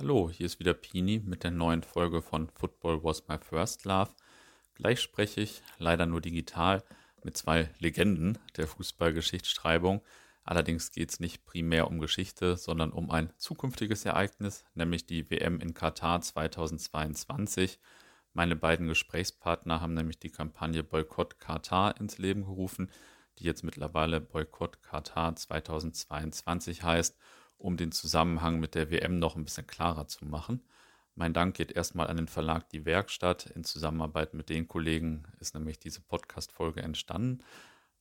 Hallo, hier ist wieder Pini mit der neuen Folge von Football Was My First Love. Gleich spreche ich, leider nur digital, mit zwei Legenden der Fußballgeschichtsschreibung. Allerdings geht es nicht primär um Geschichte, sondern um ein zukünftiges Ereignis, nämlich die WM in Katar 2022. Meine beiden Gesprächspartner haben nämlich die Kampagne Boykott Katar ins Leben gerufen, die jetzt mittlerweile Boykott Katar 2022 heißt um den Zusammenhang mit der WM noch ein bisschen klarer zu machen. Mein Dank geht erstmal an den Verlag Die Werkstatt. In Zusammenarbeit mit den Kollegen ist nämlich diese Podcast-Folge entstanden.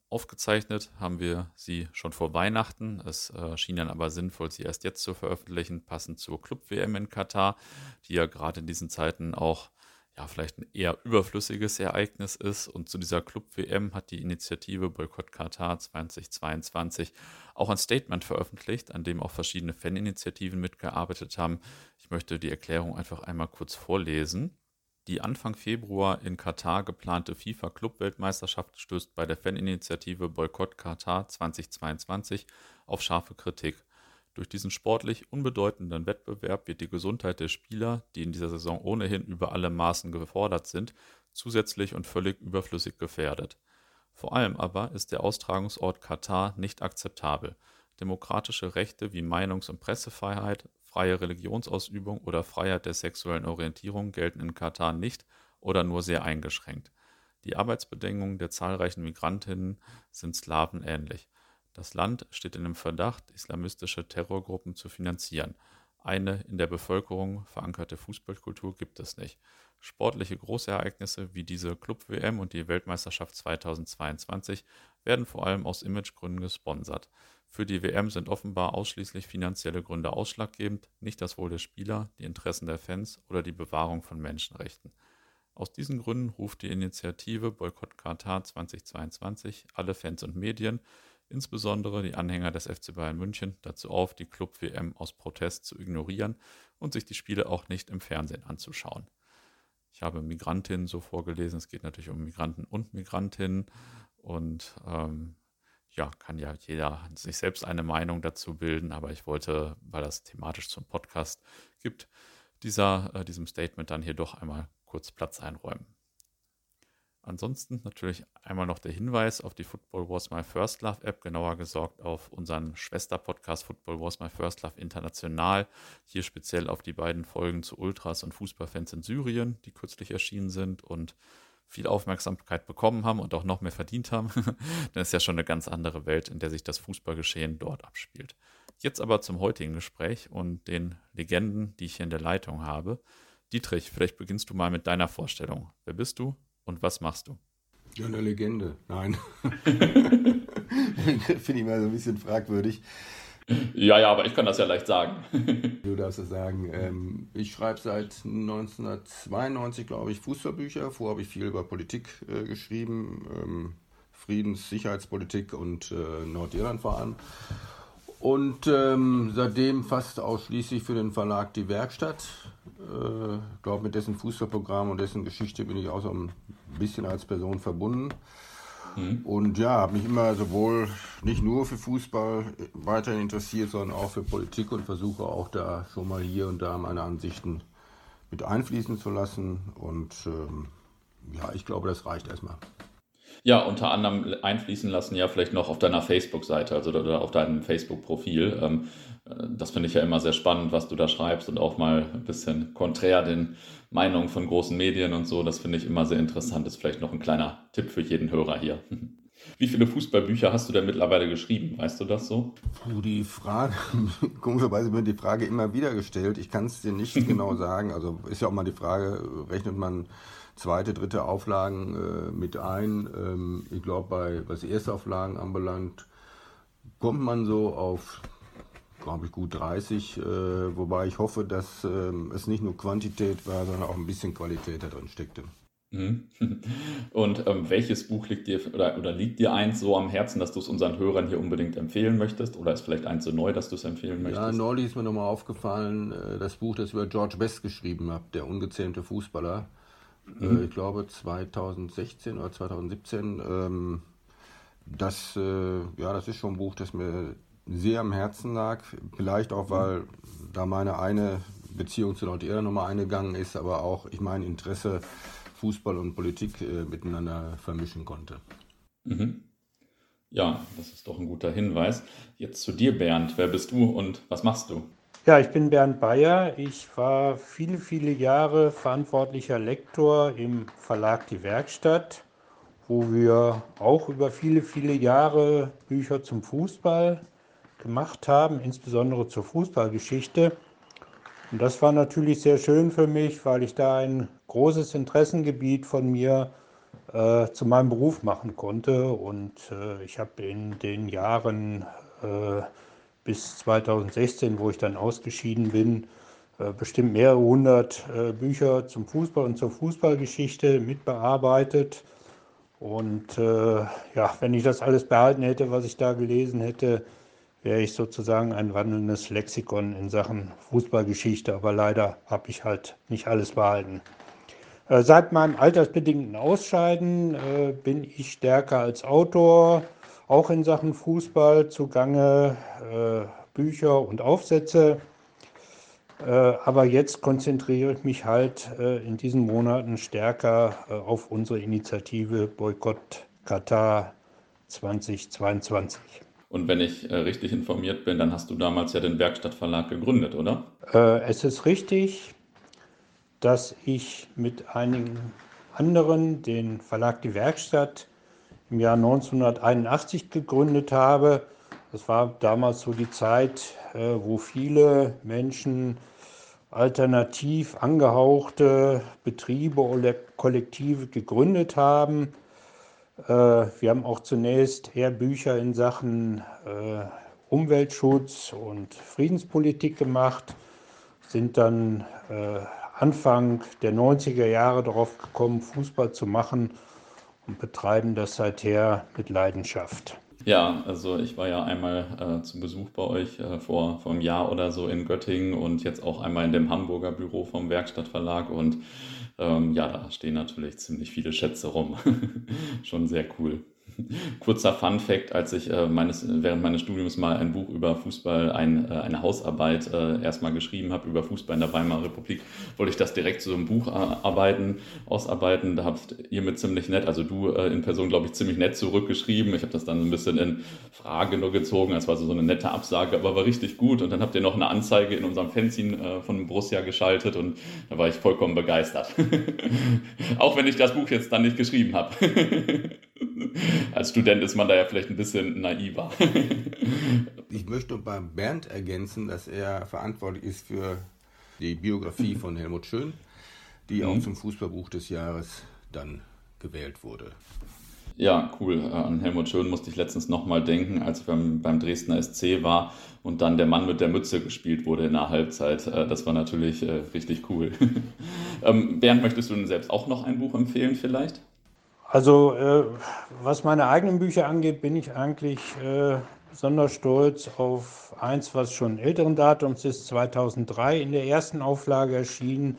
Aufgezeichnet haben wir sie schon vor Weihnachten. Es äh, schien dann aber sinnvoll, sie erst jetzt zu veröffentlichen, passend zur Club-WM in Katar, die ja gerade in diesen Zeiten auch ja, vielleicht ein eher überflüssiges Ereignis ist. Und zu dieser Club-WM hat die Initiative Boykott Katar 2022 auch ein Statement veröffentlicht, an dem auch verschiedene Faninitiativen mitgearbeitet haben. Ich möchte die Erklärung einfach einmal kurz vorlesen. Die Anfang Februar in Katar geplante FIFA-Club-Weltmeisterschaft stößt bei der Faninitiative Boykott Katar 2022 auf scharfe Kritik. Durch diesen sportlich unbedeutenden Wettbewerb wird die Gesundheit der Spieler, die in dieser Saison ohnehin über alle Maßen gefordert sind, zusätzlich und völlig überflüssig gefährdet. Vor allem aber ist der Austragungsort Katar nicht akzeptabel. Demokratische Rechte wie Meinungs- und Pressefreiheit, freie Religionsausübung oder Freiheit der sexuellen Orientierung gelten in Katar nicht oder nur sehr eingeschränkt. Die Arbeitsbedingungen der zahlreichen Migrantinnen sind Slawen ähnlich. Das Land steht in dem Verdacht, islamistische Terrorgruppen zu finanzieren. Eine in der Bevölkerung verankerte Fußballkultur gibt es nicht. Sportliche Großereignisse wie diese Club-WM und die Weltmeisterschaft 2022 werden vor allem aus Imagegründen gesponsert. Für die WM sind offenbar ausschließlich finanzielle Gründe ausschlaggebend, nicht das Wohl der Spieler, die Interessen der Fans oder die Bewahrung von Menschenrechten. Aus diesen Gründen ruft die Initiative Boykott Katar 2022 alle Fans und Medien, insbesondere die Anhänger des FC Bayern München, dazu auf, die Club-WM aus Protest zu ignorieren und sich die Spiele auch nicht im Fernsehen anzuschauen. Ich habe Migrantinnen so vorgelesen, es geht natürlich um Migranten und Migrantinnen und ähm, ja, kann ja jeder sich selbst eine Meinung dazu bilden, aber ich wollte, weil das thematisch zum Podcast gibt, dieser, äh, diesem Statement dann hier doch einmal kurz Platz einräumen. Ansonsten natürlich einmal noch der Hinweis auf die Football Was My First Love App, genauer gesagt auf unseren Schwesterpodcast Football Was My First Love International. Hier speziell auf die beiden Folgen zu Ultras und Fußballfans in Syrien, die kürzlich erschienen sind und viel Aufmerksamkeit bekommen haben und auch noch mehr verdient haben. Denn ist ja schon eine ganz andere Welt, in der sich das Fußballgeschehen dort abspielt. Jetzt aber zum heutigen Gespräch und den Legenden, die ich hier in der Leitung habe. Dietrich, vielleicht beginnst du mal mit deiner Vorstellung. Wer bist du? Und was machst du? Ja, eine Legende. Nein. Finde ich mal so ein bisschen fragwürdig. Ja, ja, aber ich kann das ja leicht sagen. du darfst es sagen. Ähm, ich schreibe seit 1992, glaube ich, Fußballbücher. Vorher habe ich viel über Politik äh, geschrieben. Ähm, Friedens-, Sicherheitspolitik und äh, Nordirland vor allem. Und ähm, seitdem fast ausschließlich für den Verlag Die Werkstatt. Ich äh, glaube, mit dessen Fußballprogramm und dessen Geschichte bin ich auch so ein bisschen als Person verbunden. Mhm. Und ja, habe mich immer sowohl nicht nur für Fußball weiterhin interessiert, sondern auch für Politik und versuche auch da schon mal hier und da meine Ansichten mit einfließen zu lassen. Und ähm, ja, ich glaube, das reicht erstmal. Ja, unter anderem einfließen lassen ja vielleicht noch auf deiner Facebook-Seite, also oder auf deinem Facebook-Profil. Ähm, äh, das finde ich ja immer sehr spannend, was du da schreibst und auch mal ein bisschen konträr den Meinungen von großen Medien und so. Das finde ich immer sehr interessant. Das ist vielleicht noch ein kleiner Tipp für jeden Hörer hier. Wie viele Fußballbücher hast du denn mittlerweile geschrieben? Weißt du das so? Puh, die Frage, komischerweise wird die Frage immer wieder gestellt. Ich kann es dir nicht genau sagen. Also ist ja auch mal die Frage, rechnet man zweite, dritte Auflagen äh, mit ein? Ähm, ich glaube, bei was Erstauflagen anbelangt, kommt man so auf glaube ich, gut 30, äh, wobei ich hoffe, dass ähm, es nicht nur Quantität war, sondern auch ein bisschen Qualität da drin steckte. Mhm. Und ähm, welches Buch liegt dir oder, oder liegt dir eins so am Herzen, dass du es unseren Hörern hier unbedingt empfehlen möchtest? Oder ist vielleicht eins so neu, dass du es empfehlen möchtest? Ja, neulich ist mir nochmal aufgefallen, äh, das Buch, das ich über George Best geschrieben habe, der ungezähmte Fußballer. Äh, mhm. ich glaube 2016 oder 2017. Ähm, das, äh, ja, das ist schon ein Buch, das mir sehr am Herzen lag. Vielleicht auch, weil da meine eine Beziehung zu laut Ehre nochmal eingegangen ist, aber auch ich mein Interesse Fußball und Politik äh, miteinander vermischen konnte. Mhm. Ja, das ist doch ein guter Hinweis. Jetzt zu dir, Bernd. Wer bist du und was machst du? Ja, ich bin Bernd Bayer. Ich war viele, viele Jahre verantwortlicher Lektor im Verlag Die Werkstatt, wo wir auch über viele, viele Jahre Bücher zum Fußball gemacht haben, insbesondere zur Fußballgeschichte. Und das war natürlich sehr schön für mich, weil ich da ein großes Interessengebiet von mir äh, zu meinem Beruf machen konnte. Und äh, ich habe in den Jahren äh, bis 2016, wo ich dann ausgeschieden bin, äh, bestimmt mehrere hundert äh, Bücher zum Fußball und zur Fußballgeschichte mitbearbeitet. Und äh, ja, wenn ich das alles behalten hätte, was ich da gelesen hätte, wäre ich sozusagen ein wandelndes Lexikon in Sachen Fußballgeschichte. Aber leider habe ich halt nicht alles behalten. Äh, seit meinem altersbedingten Ausscheiden äh, bin ich stärker als Autor, auch in Sachen Fußball zugange, äh, Bücher und Aufsätze. Aber jetzt konzentriere ich mich halt in diesen Monaten stärker auf unsere Initiative Boykott Katar 2022. Und wenn ich richtig informiert bin, dann hast du damals ja den Werkstattverlag gegründet, oder? Es ist richtig dass ich mit einigen anderen den Verlag Die Werkstatt im Jahr 1981 gegründet habe. Das war damals so die Zeit, äh, wo viele Menschen alternativ angehauchte Betriebe oder Kollektive gegründet haben. Äh, wir haben auch zunächst eher Bücher in Sachen äh, Umweltschutz und Friedenspolitik gemacht, sind dann Anfang der 90er Jahre darauf gekommen, Fußball zu machen und betreiben das seither mit Leidenschaft. Ja, also ich war ja einmal äh, zu Besuch bei euch äh, vor, vor einem Jahr oder so in Göttingen und jetzt auch einmal in dem Hamburger Büro vom Werkstattverlag und ähm, ja, da stehen natürlich ziemlich viele Schätze rum. Schon sehr cool. Kurzer Fun Fact, als ich äh, meines, während meines Studiums mal ein Buch über Fußball, ein, äh, eine Hausarbeit äh, erstmal geschrieben habe über Fußball in der Weimarer Republik, wollte ich das direkt zu so einem Buch arbeiten, ausarbeiten. Da habt ihr mir ziemlich nett, also du äh, in Person, glaube ich, ziemlich nett zurückgeschrieben. Ich habe das dann ein bisschen in Frage nur gezogen, es war so, so eine nette Absage, aber war richtig gut. Und dann habt ihr noch eine Anzeige in unserem Fanzine äh, von Borussia geschaltet und da war ich vollkommen begeistert. Auch wenn ich das Buch jetzt dann nicht geschrieben habe. Als Student ist man da ja vielleicht ein bisschen naiver. ich möchte beim Bernd ergänzen, dass er verantwortlich ist für die Biografie von Helmut Schön, die mhm. auch zum Fußballbuch des Jahres dann gewählt wurde. Ja, cool. An Helmut Schön musste ich letztens nochmal denken, als ich beim, beim Dresdner SC war und dann der Mann mit der Mütze gespielt wurde in der Halbzeit. Äh, das war natürlich äh, richtig cool. Ähm, Bernd, möchtest du denn selbst auch noch ein Buch empfehlen vielleicht? Also äh, was meine eigenen Bücher angeht, bin ich eigentlich äh, besonders stolz auf eins, was schon älteren Datums ist, 2003 in der ersten Auflage erschienen.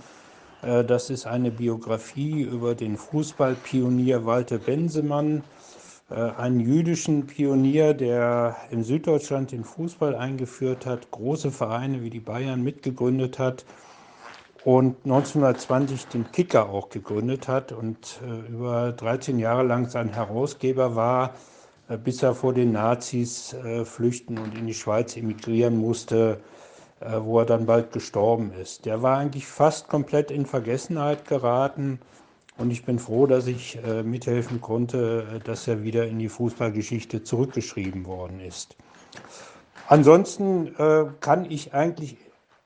Äh, das ist eine Biografie über den Fußballpionier Walter Bensemann, äh, einen jüdischen Pionier, der in Süddeutschland den Fußball eingeführt hat, große Vereine wie die Bayern mitgegründet hat und 1920 den Kicker auch gegründet hat und äh, über 13 Jahre lang sein Herausgeber war, äh, bis er vor den Nazis äh, flüchten und in die Schweiz emigrieren musste, äh, wo er dann bald gestorben ist. Der war eigentlich fast komplett in Vergessenheit geraten und ich bin froh, dass ich äh, mithelfen konnte, äh, dass er wieder in die Fußballgeschichte zurückgeschrieben worden ist. Ansonsten kann ich eigentlich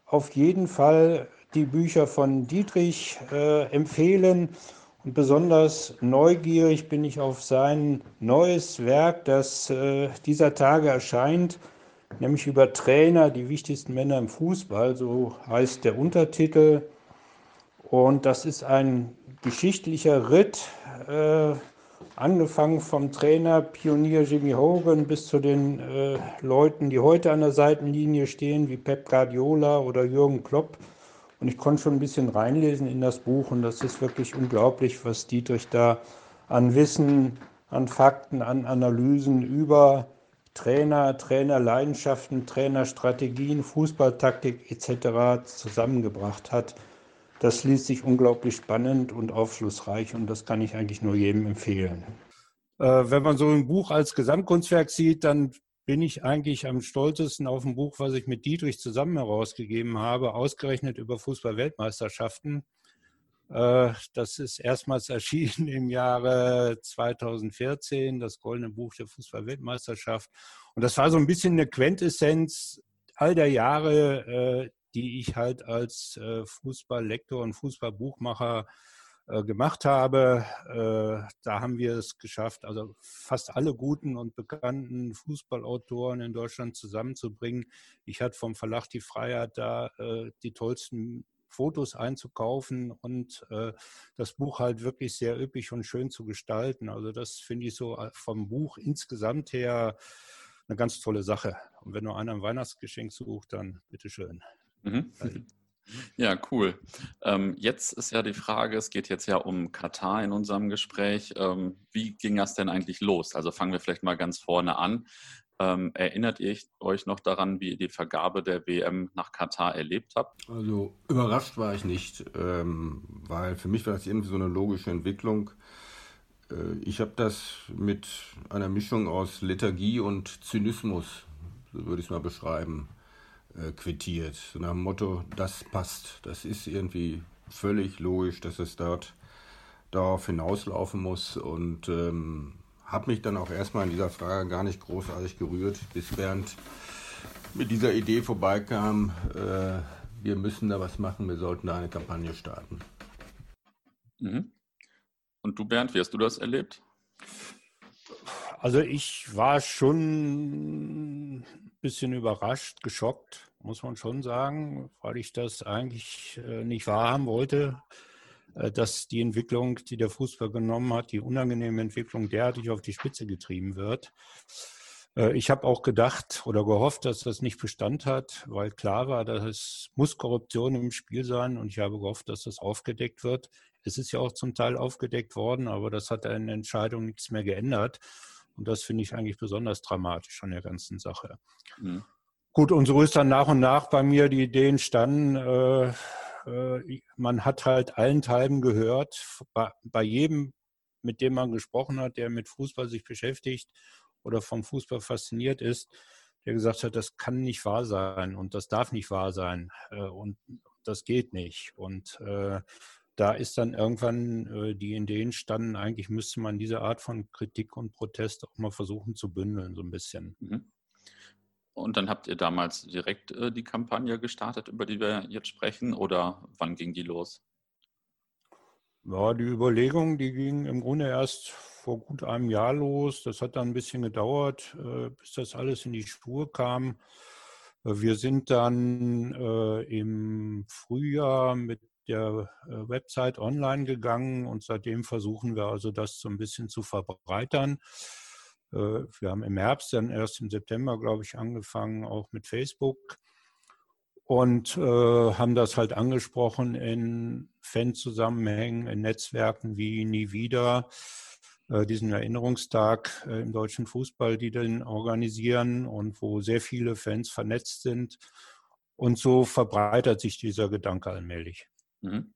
auf jeden Fall die Bücher von Dietrich äh, empfehlen. Und besonders neugierig bin ich auf sein neues Werk, das äh, dieser Tage erscheint, nämlich über Trainer, die wichtigsten Männer im Fußball, so heißt der Untertitel. Und das ist ein geschichtlicher Ritt, äh, angefangen vom Trainer Pionier Jimmy Hogan bis zu den äh, Leuten, die heute an der Seitenlinie stehen, wie Pep Guardiola oder Jürgen Klopp. Und ich konnte schon ein bisschen reinlesen in das Buch und das ist wirklich unglaublich, was Dietrich da an Wissen, an Fakten, an Analysen über Trainer, Trainerleidenschaften, Trainerstrategien, Fußballtaktik etc. zusammengebracht hat. Das liest sich unglaublich spannend und aufschlussreich und das kann ich eigentlich nur jedem empfehlen. Äh, wenn man so ein Buch als Gesamtkunstwerk sieht, dann bin ich eigentlich am stolzesten auf ein Buch, was ich mit Dietrich zusammen herausgegeben habe, ausgerechnet über Fußball-Weltmeisterschaften. Äh, das ist erstmals erschienen im Jahre 2014, das Goldene Buch der Fußball-Weltmeisterschaft. Und das war so ein bisschen eine Quintessenz all der Jahre, äh, die ich halt als äh, Fußballlektor und Fußballbuchmacher gemacht habe. Da haben wir es geschafft, also fast alle guten und bekannten Fußballautoren in Deutschland zusammenzubringen. Ich hatte vom Verlag die Freiheit, da die tollsten Fotos einzukaufen und äh, das Buch halt wirklich sehr üppig und schön zu gestalten. Also das finde ich so äh, vom Buch insgesamt her eine ganz tolle Sache. Und wenn nur einer ein Weihnachtsgeschenk sucht, dann bitteschön. Mhm. Ja, cool. Ähm, jetzt ist ja die Frage, es geht jetzt ja um Katar in unserem Gespräch. Ähm, wie ging das denn eigentlich los? Also fangen wir vielleicht mal ganz vorne an. Ähm, erinnert ihr euch noch daran, wie ihr die Vergabe der WM nach Katar erlebt habt? Also überrascht war ich nicht, ähm, weil für mich war das irgendwie so eine logische Entwicklung. Äh, ich habe das mit einer Mischung aus Lethargie und Zynismus, so würde ich es mal beschreiben, äh, quittiert. So nach dem Motto, das passt. Das ist irgendwie völlig logisch, dass es dort darauf hinauslaufen muss und ähm, habe mich dann auch erstmal in dieser Frage gar nicht großartig gerührt, bis Bernd mit dieser Idee vorbeikam, äh, wir müssen da was machen, wir sollten da eine Kampagne starten. Mhm. Und du, Bernd, wie hast du das erlebt? Also ich war schon bisschen überrascht, geschockt, muss man schon sagen, weil ich das eigentlich äh, nicht wahrhaben wollte. Äh, dass die Entwicklung, die der Fußball genommen hat, die unangenehme Entwicklung derartig auf die Spitze getrieben wird. Äh, ich habe auch gedacht oder gehofft, dass das nicht Bestand hat, weil klar war, dass es muss Korruption im Spiel sein und ich habe gehofft, dass das aufgedeckt wird. Es ist ja auch zum Teil aufgedeckt worden, aber das hat der Entscheidung nichts mehr geändert. Und das finde ich eigentlich besonders dramatisch an der ganzen Sache. Mhm. Gut, und so ist dann nach und nach bei mir die Idee entstanden, äh, äh, man hat halt allenthalben gehört, bei, bei jedem, mit dem man gesprochen hat, der mit Fußball sich beschäftigt oder vom Fußball fasziniert ist, der gesagt hat, das kann nicht wahr sein und das darf nicht wahr sein äh, und das geht nicht. Und äh, da ist dann irgendwann äh, die Idee entstanden, eigentlich müsste man diese Art von Kritik und Protest auch mal versuchen zu bündeln, so ein bisschen. Mhm. Und dann habt ihr damals direkt äh, die Kampagne gestartet, über die wir jetzt sprechen, oder wann ging die los? Ja, die Überlegung, die ging im Grunde erst vor gut einem Jahr los. Das hat dann ein bisschen gedauert, äh, bis das alles in die Spur kam. Äh, wir sind dann äh, im Frühjahr mit der äh, Website online gegangen und seitdem versuchen wir also das so ein bisschen zu verbreitern. Äh, wir haben im Herbst dann erst im September, glaube ich, angefangen, auch mit Facebook und äh, haben das halt angesprochen in Fanzusammenhängen, in Netzwerken wie Nie wieder, diesen Erinnerungstag im deutschen Fußball, die den organisieren und wo sehr viele Fans vernetzt sind. Und so verbreitert sich dieser Gedanke allmählich. Mhm.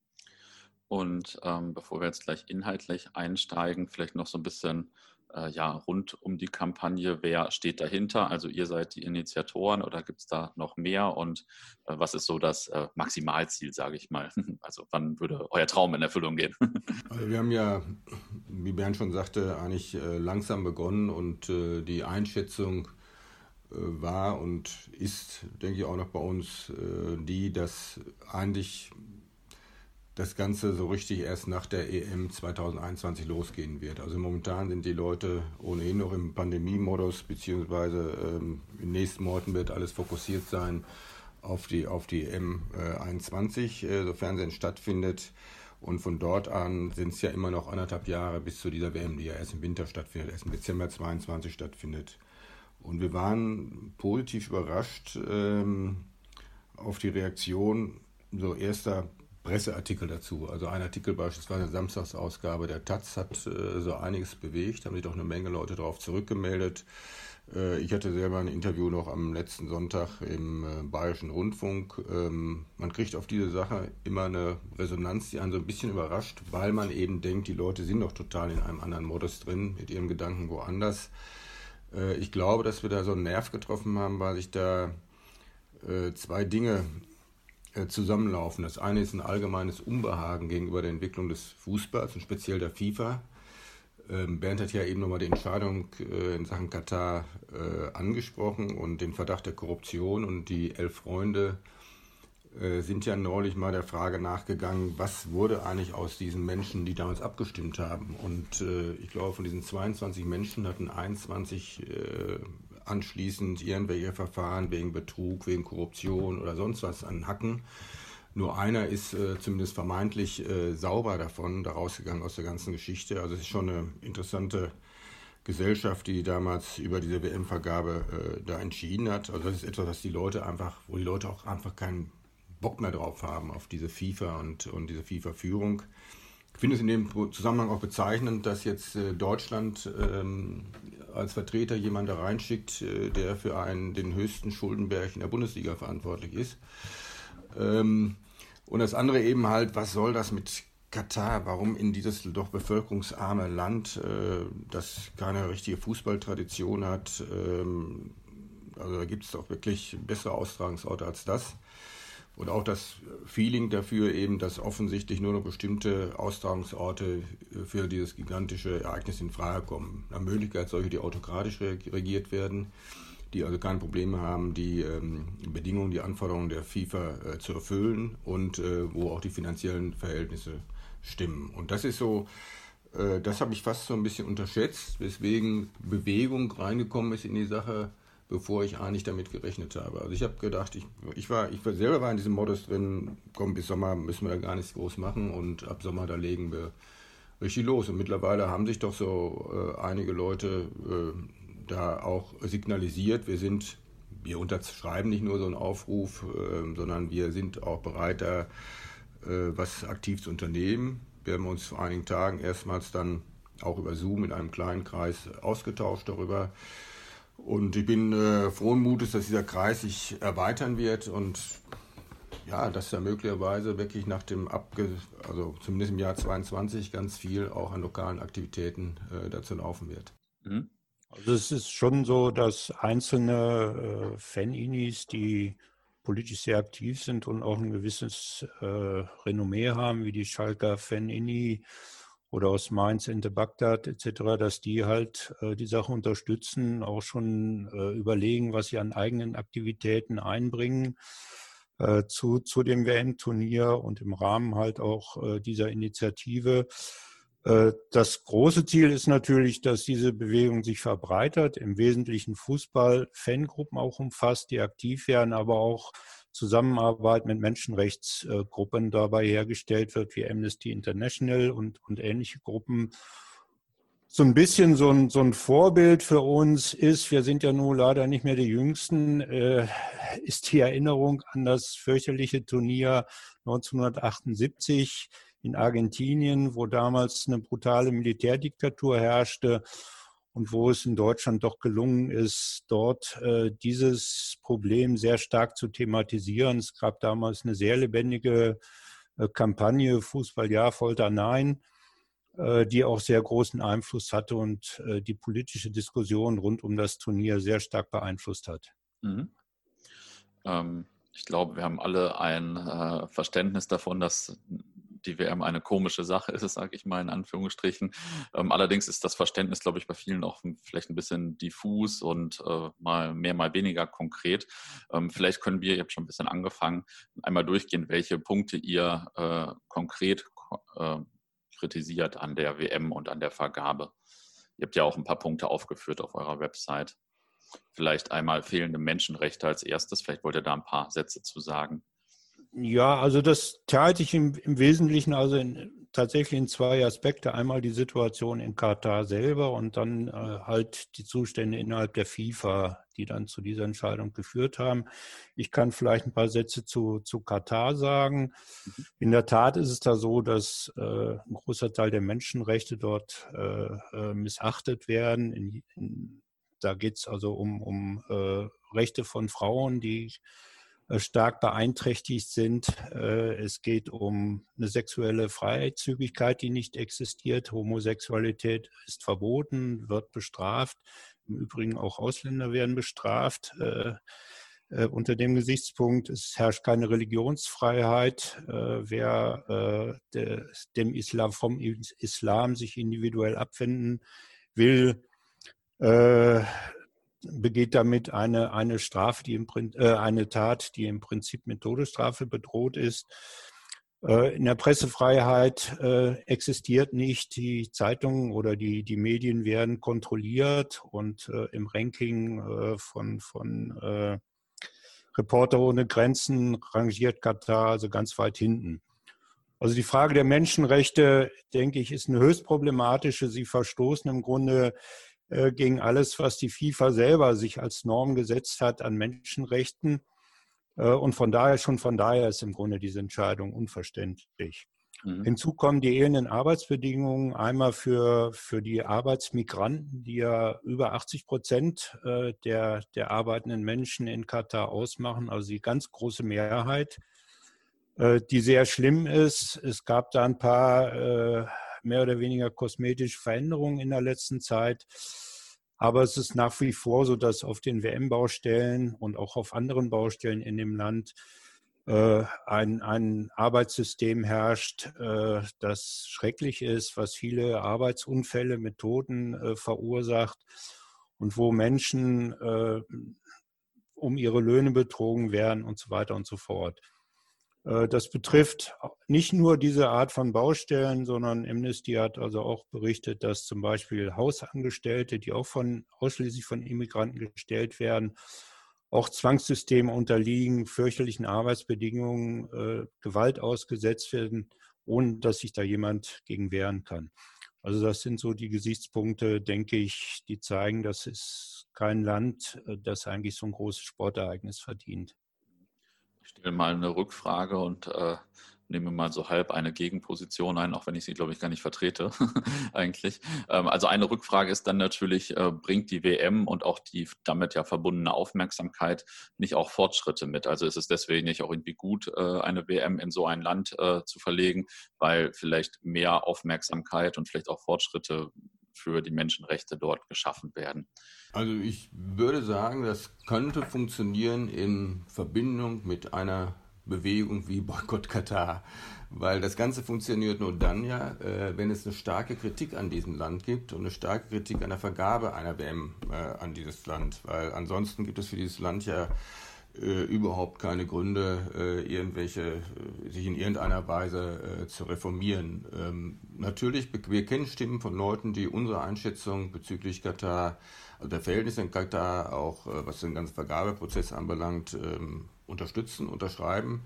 Und ähm, bevor wir jetzt gleich inhaltlich einsteigen, vielleicht noch so ein bisschen äh, ja, rund um die Kampagne. Wer steht dahinter? Also ihr seid die Initiatoren oder gibt es da noch mehr? Und äh, was ist so das äh, Maximalziel, sage ich mal? Also wann würde euer Traum in Erfüllung gehen? Also wir haben ja, wie Bernd schon sagte, eigentlich äh, langsam begonnen und äh, die Einschätzung äh, war und ist, denke ich, auch noch bei uns die, dass eigentlich das Ganze so richtig erst nach der EM 2021 losgehen wird. Also momentan sind die Leute ohnehin noch im Pandemie-Modus, beziehungsweise ähm, im nächsten Monaten wird alles fokussiert sein auf die, auf die EM äh, 21, äh, sofern sie denn stattfindet. Und von dort an sind es ja immer noch anderthalb Jahre bis zu dieser WM, die ja erst im Winter stattfindet, erst im Dezember 22 stattfindet. Und wir waren positiv überrascht ähm, auf die Reaktion so erster Presseartikel dazu. Also ein Artikel beispielsweise in Samstagsausgabe der Taz hat äh, so einiges bewegt, haben sich doch eine Menge Leute darauf zurückgemeldet. Äh, ich hatte selber ein Interview noch am letzten Sonntag im äh, Bayerischen Rundfunk. Ähm, man kriegt auf diese Sache immer eine Resonanz, die einen so ein bisschen überrascht, weil man eben denkt, die Leute sind doch total in einem anderen Modus drin, mit ihren Gedanken woanders. Äh, ich glaube, dass wir da so einen Nerv getroffen haben, weil sich da zwei Dinge zusammenlaufen. Das eine ist ein allgemeines Unbehagen gegenüber der Entwicklung des Fußballs und speziell der FIFA. Ähm, Bernd hat ja eben nochmal die Entscheidung äh, in Sachen Katar äh, angesprochen und den Verdacht der Korruption und die elf Freunde äh, sind ja neulich mal der Frage nachgegangen, was wurde eigentlich aus diesen Menschen, die damals abgestimmt haben. Und ich glaube, von diesen 22 Menschen hatten 21 anschließend irgendwelche Verfahren wegen Betrug, wegen Korruption oder sonst was an Hacken. Nur einer ist äh, zumindest vermeintlich äh, sauber davon, da rausgegangen aus der ganzen Geschichte. Also es ist schon eine interessante Gesellschaft, die damals über diese WM-Vergabe äh, da entschieden hat. Also das ist etwas, das die Leute einfach, wo die Leute auch einfach keinen Bock mehr drauf haben, auf diese FIFA und, und diese FIFA-Führung. Ich finde es in dem Zusammenhang auch bezeichnend, dass jetzt äh, Deutschland ähm, als Vertreter jemanden reinschickt, äh, der für einen, den höchsten Schuldenberg in der Bundesliga verantwortlich ist. Ähm, und das andere eben halt, was soll das mit Katar? Warum in dieses doch bevölkerungsarme Land, äh, das keine richtige Fußballtradition hat? Ähm, also da gibt es doch wirklich bessere Austragungsorte als das. Und auch das Feeling dafür eben, dass offensichtlich nur noch bestimmte Austragungsorte für dieses gigantische Ereignis in Frage kommen. Nach Möglichkeit solche, die autokratisch regiert werden die also kein Problem haben, die ähm, Bedingungen, die Anforderungen der FIFA äh, zu erfüllen und äh, wo auch die finanziellen Verhältnisse stimmen. Und das ist so, äh, das habe ich fast so ein bisschen unterschätzt, weswegen Bewegung reingekommen ist in die Sache, bevor ich eigentlich damit gerechnet habe. Also ich habe gedacht, ich, ich, war, ich selber war in diesem Modus drin, komm, bis Sommer müssen wir da gar nichts groß machen und ab Sommer da legen wir richtig los. Und mittlerweile haben sich doch so äh, einige Leute äh, da auch signalisiert, wir sind, wir unterschreiben nicht nur so einen Aufruf, äh, sondern wir sind auch bereit, da äh, was aktiv zu unternehmen. Wir haben uns vor einigen Tagen erstmals dann auch über Zoom in einem kleinen Kreis ausgetauscht darüber. Und ich bin äh, frohen Mutes, dass dieser Kreis sich erweitern wird und ja, dass da möglicherweise wirklich nach dem Abge also zumindest im Jahr 22 ganz viel auch an lokalen Aktivitäten äh, dazu laufen wird. Mhm. Also es ist schon so, dass einzelne äh, Fan-Inis, die politisch sehr aktiv sind und auch ein gewisses äh, Renommee haben, wie die Schalker Fan-Ini oder aus Mainz, Ente Bagdad etc., dass die halt äh, die Sache unterstützen, auch schon äh, überlegen, was sie an eigenen Aktivitäten einbringen äh, zu, zu dem WM-Turnier und im Rahmen halt auch äh, dieser Initiative äh, das große Ziel ist natürlich, dass diese Bewegung sich verbreitert, im Wesentlichen Fußball-Fangruppen auch umfasst, die aktiv werden, aber auch Zusammenarbeit mit Menschenrechtsgruppen dabei hergestellt wird, wie Amnesty International und, und ähnliche Gruppen. So ein bisschen so ein, so ein Vorbild für uns ist, wir sind ja nun leider nicht mehr die Jüngsten, äh, ist die Erinnerung an das fürchterliche Turnier 1978 in Argentinien, wo damals eine brutale Militärdiktatur herrschte und wo es in Deutschland doch gelungen ist, dort äh, dieses Problem sehr stark zu thematisieren. Es gab damals eine sehr lebendige äh, Kampagne Fußball ja, Folter nein, äh, die auch sehr großen Einfluss hatte und äh, die politische Diskussion rund um das Turnier sehr stark beeinflusst hat. Mhm. Ähm, ich glaube, wir haben alle ein äh, Verständnis davon, dass die WM eine komische Sache ist, sage ich mal in Anführungsstrichen. Ähm, allerdings ist das Verständnis, glaube ich, bei vielen auch vielleicht ein bisschen diffus und äh, mal mehr, mal weniger konkret. Ähm, vielleicht können wir, ihr habt schon ein bisschen angefangen, einmal durchgehen, welche Punkte ihr äh, konkret äh, kritisiert an der WM und an der Vergabe. Ihr habt ja auch ein paar Punkte aufgeführt auf eurer Website. Vielleicht einmal fehlende Menschenrechte als erstes. Vielleicht wollt ihr da ein paar Sätze zu sagen. Ja, also das teilte ich im, im Wesentlichen also in tatsächlich in zwei Aspekte. Einmal die Situation in Katar selber und dann äh, halt die Zustände innerhalb der FIFA, die dann zu dieser Entscheidung geführt haben. Ich kann vielleicht ein paar Sätze zu, zu Katar sagen. Mhm. In der Tat ist es da so, dass äh, ein großer Teil der Menschenrechte dort äh, äh missachtet werden. In, in, da geht es also um, um äh, Rechte von Frauen, die stark beeinträchtigt sind. Äh, es geht um eine sexuelle Freizügigkeit, die nicht existiert. Homosexualität ist verboten, wird bestraft. Im Übrigen auch Ausländer werden bestraft. Äh, unter dem Gesichtspunkt, es herrscht keine Religionsfreiheit. wer dem Islam, vom Islam sich individuell abwenden will, begeht damit eine, eine Strafe, die im äh, eine Tat, die im Prinzip mit Todesstrafe bedroht ist. Äh, in der Pressefreiheit äh, existiert nicht. Die Zeitungen oder die, die Medien werden kontrolliert und äh, im Ranking äh, von, von äh, Reporter ohne Grenzen rangiert Katar also ganz weit hinten. Also die Frage der Menschenrechte, denke ich, ist eine höchst problematische. Sie verstoßen im Grunde äh, gegen alles, was die FIFA selber sich als Norm gesetzt hat an Menschenrechten. Äh, und von daher, schon von daher ist im Grunde diese Entscheidung unverständlich. Mhm. Hinzu kommen die elenden Arbeitsbedingungen einmal für, für die Arbeitsmigranten, die ja über 80 Prozent äh, der, der arbeitenden Menschen in Katar ausmachen, also die ganz große Mehrheit, die sehr schlimm ist. Es gab da ein paar mehr oder weniger kosmetische Veränderungen in der letzten Zeit. Aber es ist nach wie vor so, dass auf den WM-Baustellen und auch auf anderen Baustellen in dem Land äh, ein, ein Arbeitssystem herrscht, äh, das schrecklich ist, was viele Arbeitsunfälle mit Toten äh, verursacht und wo Menschen äh, um ihre Löhne betrogen werden und so weiter und so fort. Äh, das betrifft nicht nur diese Art von Baustellen, sondern Amnesty hat also auch berichtet, dass zum Beispiel Hausangestellte, die auch von, ausschließlich von Immigranten gestellt werden, auch Zwangssystemen unterliegen, fürchterlichen Arbeitsbedingungen, äh, Gewalt ausgesetzt werden, ohne dass sich da jemand gegen wehren kann. Also das sind so die Gesichtspunkte, denke ich, die zeigen, dass es kein Land, äh, das eigentlich so ein großes Sportereignis verdient. Ich stelle mal eine Rückfrage und äh, nehme mal so halb eine Gegenposition ein, auch wenn ich sie, glaube ich, gar nicht vertrete eigentlich. Ähm, also eine Rückfrage ist dann natürlich, äh, bringt die WM und auch die damit ja verbundene Aufmerksamkeit nicht auch Fortschritte mit? Also ist es deswegen nicht auch irgendwie gut, äh, eine WM in so ein Land äh, zu verlegen, weil vielleicht mehr Aufmerksamkeit und vielleicht auch Fortschritte für die Menschenrechte dort geschaffen werden? Also ich würde sagen, das könnte funktionieren in Verbindung mit einer Bewegung wie Boykott Katar, weil das Ganze funktioniert nur dann ja, äh, wenn es eine starke Kritik an diesem Land gibt und eine starke Kritik an der Vergabe einer WM äh, an dieses Land, weil ansonsten gibt es für dieses Land ja äh, überhaupt keine Gründe, äh, irgendwelche, äh, sich in irgendeiner Weise äh, zu reformieren. Ähm, natürlich, wir kennen Stimmen von Leuten, die unsere Einschätzung bezüglich Katar, also der Verhältnisse in Katar, auch äh, was den ganzen Vergabeprozess anbelangt, ähm, unterstützen, unterschreiben,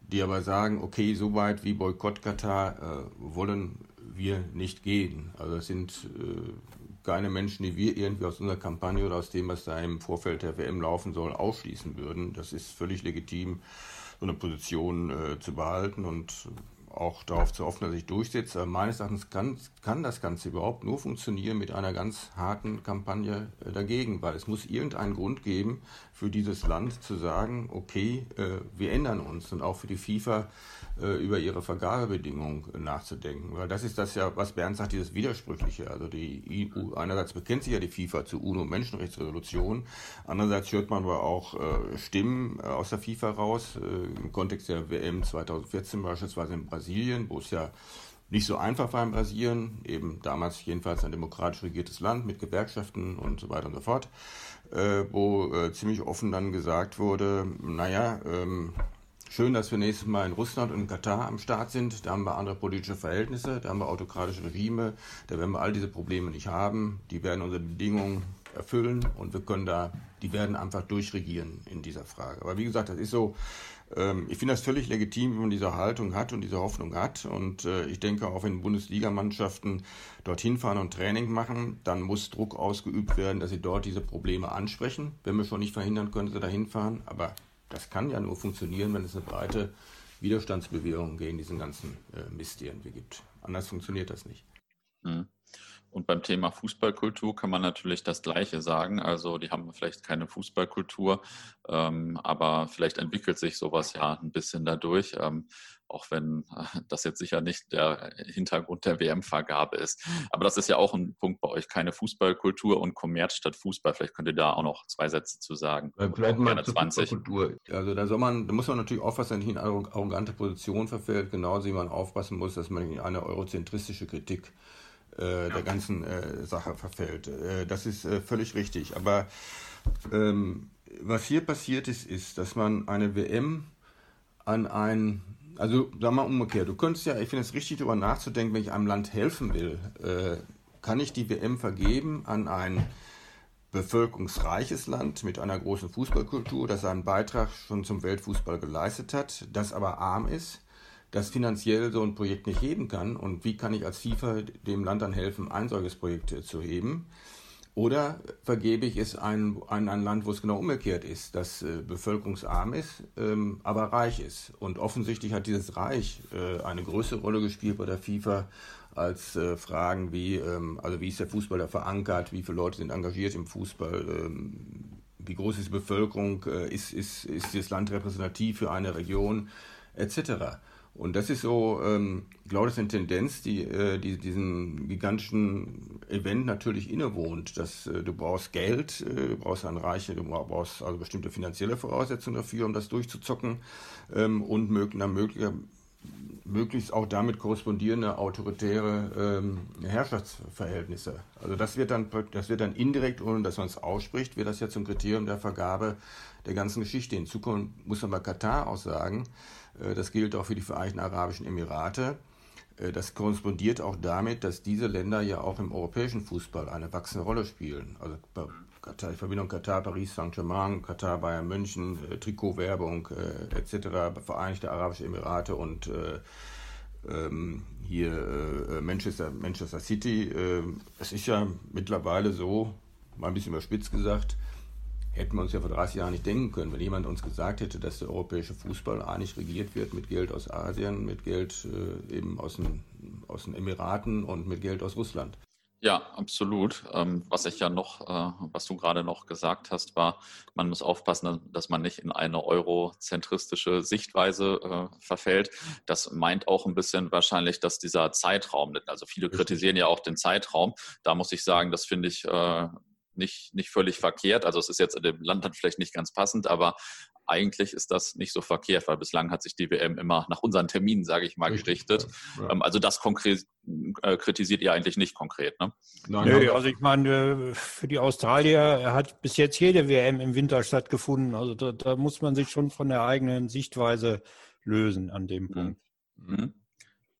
die aber sagen, okay, so weit wie Boykott Katar äh, wollen wir nicht gehen. Also es sind keine Menschen, die wir irgendwie aus unserer Kampagne oder aus dem, was da im Vorfeld der WM laufen soll, ausschließen würden. Das ist völlig legitim, so eine Position äh, zu behalten und auch darauf zu hoffen, dass sich durchsetzt. Aber meines Erachtens kann, kann das Ganze überhaupt nur funktionieren mit einer ganz harten Kampagne äh, dagegen, weil es muss irgendeinen Grund geben für dieses Land zu sagen, okay, äh, wir ändern uns und auch für die FIFA äh, über ihre Vergabebedingungen nachzudenken. Weil das ist das ja, was Bernd sagt, dieses Widersprüchliche. Also die EU, einerseits bekennt sich ja die FIFA zur UNO-Menschenrechtsresolution, andererseits hört man aber auch äh, Stimmen äh, aus der FIFA raus, äh, im Kontext der WM 2014 beispielsweise in Brasilien, wo es ja nicht so einfach war in Brasilien, eben damals jedenfalls ein demokratisch regiertes Land mit Gewerkschaften und so weiter und so fort, äh, wo äh, ziemlich offen dann gesagt wurde, naja, ähm, Schön, dass wir nächstes Mal in Russland und in Katar am Start sind. Da haben wir andere politische Verhältnisse, da haben wir autokratische Regime, da werden wir all diese Probleme nicht haben. Die werden unsere Bedingungen erfüllen und wir können da, die werden einfach durchregieren in dieser Frage. Aber wie gesagt, das ist so, ähm, ich finde das völlig legitim, wenn man diese Haltung hat und diese Hoffnung hat. Und äh, ich denke, auch wenn Bundesligamannschaften dorthin fahren und Training machen, dann muss Druck ausgeübt werden, dass sie dort diese Probleme ansprechen. Wenn wir schon nicht verhindern können, dass sie da hinfahren. Aber das kann ja nur funktionieren, wenn es eine breite Widerstandsbewegung gegen diesen ganzen äh, Mist irgendwie gibt. Anders funktioniert das nicht. Mhm. Und beim Thema Fußballkultur kann man natürlich das Gleiche sagen. Also die haben vielleicht keine Fußballkultur, ähm, aber vielleicht entwickelt sich sowas ja ein bisschen dadurch, ähm, auch wenn äh, das jetzt sicher nicht der Hintergrund der WM-Vergabe ist. Aber das ist ja auch ein Punkt bei euch, keine Fußballkultur und Kommerz statt Fußball. Vielleicht könnt ihr da auch noch zwei Sätze zu sagen. Vielleicht mal zur 20. Fußballkultur. Also da, soll man, da muss man natürlich aufpassen, dass man nicht in eine arrogante Position verfällt, genauso wie man aufpassen muss, dass man in eine eurozentristische Kritik äh, der ganzen äh, Sache verfällt. Äh, das ist äh, völlig richtig. Aber ähm, was hier passiert ist, ist, dass man eine WM an ein, also wir mal umgekehrt, du könntest ja, ich finde es richtig darüber nachzudenken, wenn ich einem Land helfen will, äh, kann ich die WM vergeben an ein bevölkerungsreiches Land mit einer großen Fußballkultur, das seinen Beitrag schon zum Weltfußball geleistet hat, das aber arm ist das finanziell so ein Projekt nicht heben kann und wie kann ich als FIFA dem Land dann helfen, ein solches Projekt äh, zu heben? Oder vergebe ich es an ein, ein, Land, wo es genau umgekehrt ist, das äh, bevölkerungsarm ist, ähm, aber reich ist. Und offensichtlich hat dieses Reich äh, eine größere Rolle gespielt bei der FIFA als äh, Fragen wie, ähm, also wie ist der Fußball da verankert, wie viele Leute sind engagiert im Fußball, ähm, wie groß ist die Bevölkerung, äh, ist, ist, ist das Land repräsentativ für eine Region, etc. Und das ist so, ähm, ich glaube, das ist eine Tendenz, die, äh, die diesen gigantischen Event natürlich innewohnt. Dass, äh, du brauchst Geld, äh, du brauchst ein Reiche, du brauchst also bestimmte finanzielle Voraussetzungen dafür, um das durchzuzocken ähm, und mög möglich, möglichst auch damit korrespondierende autoritäre ähm, Herrschaftsverhältnisse. Also das wird dann das wird dann indirekt, ohne dass man es ausspricht, wird das ja zum Kriterium der Vergabe der ganzen Geschichte. In Zukunft muss man bei Katar auch sagen, äh, das gilt auch für die Vereinigten Arabischen Emirate. Äh, das korrespondiert auch damit, dass diese Länder ja auch im europäischen Fußball eine wachsende Rolle spielen. Also Katar, die Verbindung Katar, Paris, Saint-Germain, Katar, Bayern München, äh, Trikotwerbung äh, etc., Vereinigte Arabische Emirate und äh, ähm, hier äh, Manchester, Manchester City. es ist ja mittlerweile so, mal ein bisschen überspitzt gesagt, hätten wir uns ja vor 30 Jahren nicht denken können. Wenn jemand uns gesagt hätte, dass der europäische Fußball eigentlich regiert wird mit Geld aus Asien, mit Geld äh, eben aus den, aus den Emiraten und mit Geld aus Russland. Ja, absolut. Ähm, was ich ja noch, äh, was du gerade noch gesagt hast, war, man muss aufpassen, dass man nicht in eine eurozentristische Sichtweise äh, verfällt. Das meint auch ein bisschen wahrscheinlich, dass dieser Zeitraum, also viele kritisieren ja auch den Zeitraum. Da muss ich sagen, das finde ich äh, nicht, nicht völlig verkehrt. Also es ist jetzt in dem Land dann vielleicht nicht ganz passend, aber eigentlich ist das nicht so verkehrt, weil bislang hat sich die WM immer nach unseren Terminen, sage ich mal, Richtig, gerichtet. Ja, ja. Ähm, also das konkret, äh, kritisiert ihr eigentlich nicht konkret, ne? Nein, Nö, also ich meine, für die Australier hat bis jetzt jede WM im Winter stattgefunden. Also da, da muss man sich schon von der eigenen Sichtweise lösen an dem mhm. Punkt. Mhm.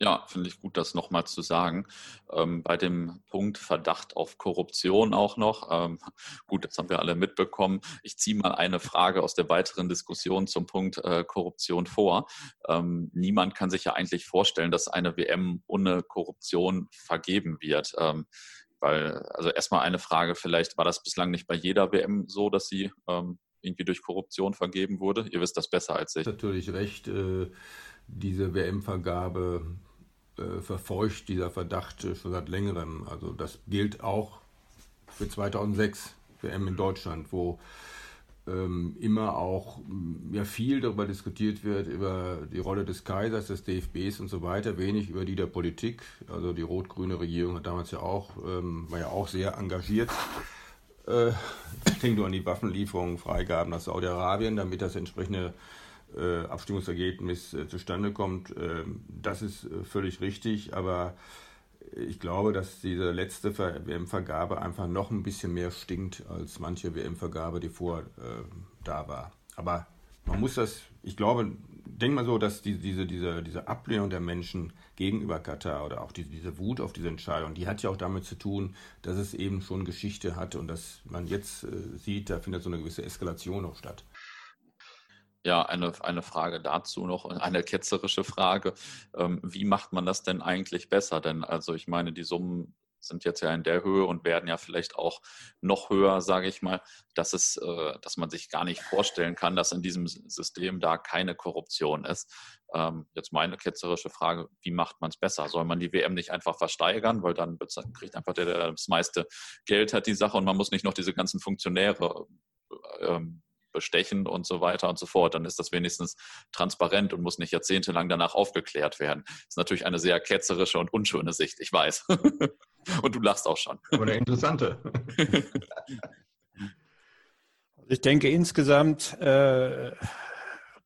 Ja, finde ich gut, das nochmal zu sagen. Ähm, bei dem Punkt Verdacht auf Korruption auch noch. Ähm, gut, das haben wir alle mitbekommen. Ich ziehe mal eine Frage aus der weiteren Diskussion zum Punkt äh, Korruption vor. Ähm, niemand kann sich ja eigentlich vorstellen, dass eine WM ohne Korruption vergeben wird. Ähm, weil, also erstmal eine Frage, vielleicht war das bislang nicht bei jeder WM so, dass sie ähm, irgendwie durch Korruption vergeben wurde. Ihr wisst das besser als ich. Natürlich recht. Äh diese WM-Vergabe äh, verfeucht dieser Verdacht schon seit längerem. Also das gilt auch für 2006 WM in Deutschland, wo ähm, immer auch mm, ja, viel darüber diskutiert wird, über die Rolle des Kaisers, des DFBs und so weiter, wenig über die der Politik. Also die rot-grüne Regierung hat damals ja auch, ähm, war ja auch sehr engagiert. Äh, denke nur an die Waffenlieferungen, Freigaben nach Saudi-Arabien, damit das entsprechende äh, Abstimmungsergebnis äh, zustande kommt. Äh, das ist äh, völlig richtig, aber ich glaube, dass diese letzte WM-Vergabe einfach noch ein bisschen mehr stinkt als manche WM-Vergabe, die äh, da war. Aber man muss das, ich glaube, denke mal so, dass die, diese, diese, diese Ablehnung der Menschen gegenüber Katar oder auch diese, diese Wut auf diese Entscheidung, die hat ja auch damit zu tun, dass es eben schon Geschichte hat und dass man jetzt äh, sieht, da findet so eine gewisse Eskalation auch statt. Ja, eine, eine Frage dazu noch, eine ketzerische Frage. Ähm, wie macht man das denn eigentlich besser? Denn also ich meine, die Summen sind jetzt ja in der Höhe und werden ja vielleicht auch noch höher, sage ich mal, dass es, äh, dass man sich gar nicht vorstellen kann, dass in diesem System da keine Korruption ist. Ähm, jetzt meine ketzerische Frage, wie macht man es besser? Soll man die WM nicht einfach versteigern, weil dann kriegt einfach der, der das meiste Geld hat die Sache und man muss nicht noch diese ganzen Funktionäre ähm, bestechen und so weiter und so fort. Dann ist das wenigstens transparent und muss nicht jahrzehntelang danach aufgeklärt werden. Das ist natürlich eine sehr ketzerische und unschöne Sicht, ich weiß. und du lachst auch schon. Aber eine interessante. Ich denke, insgesamt äh,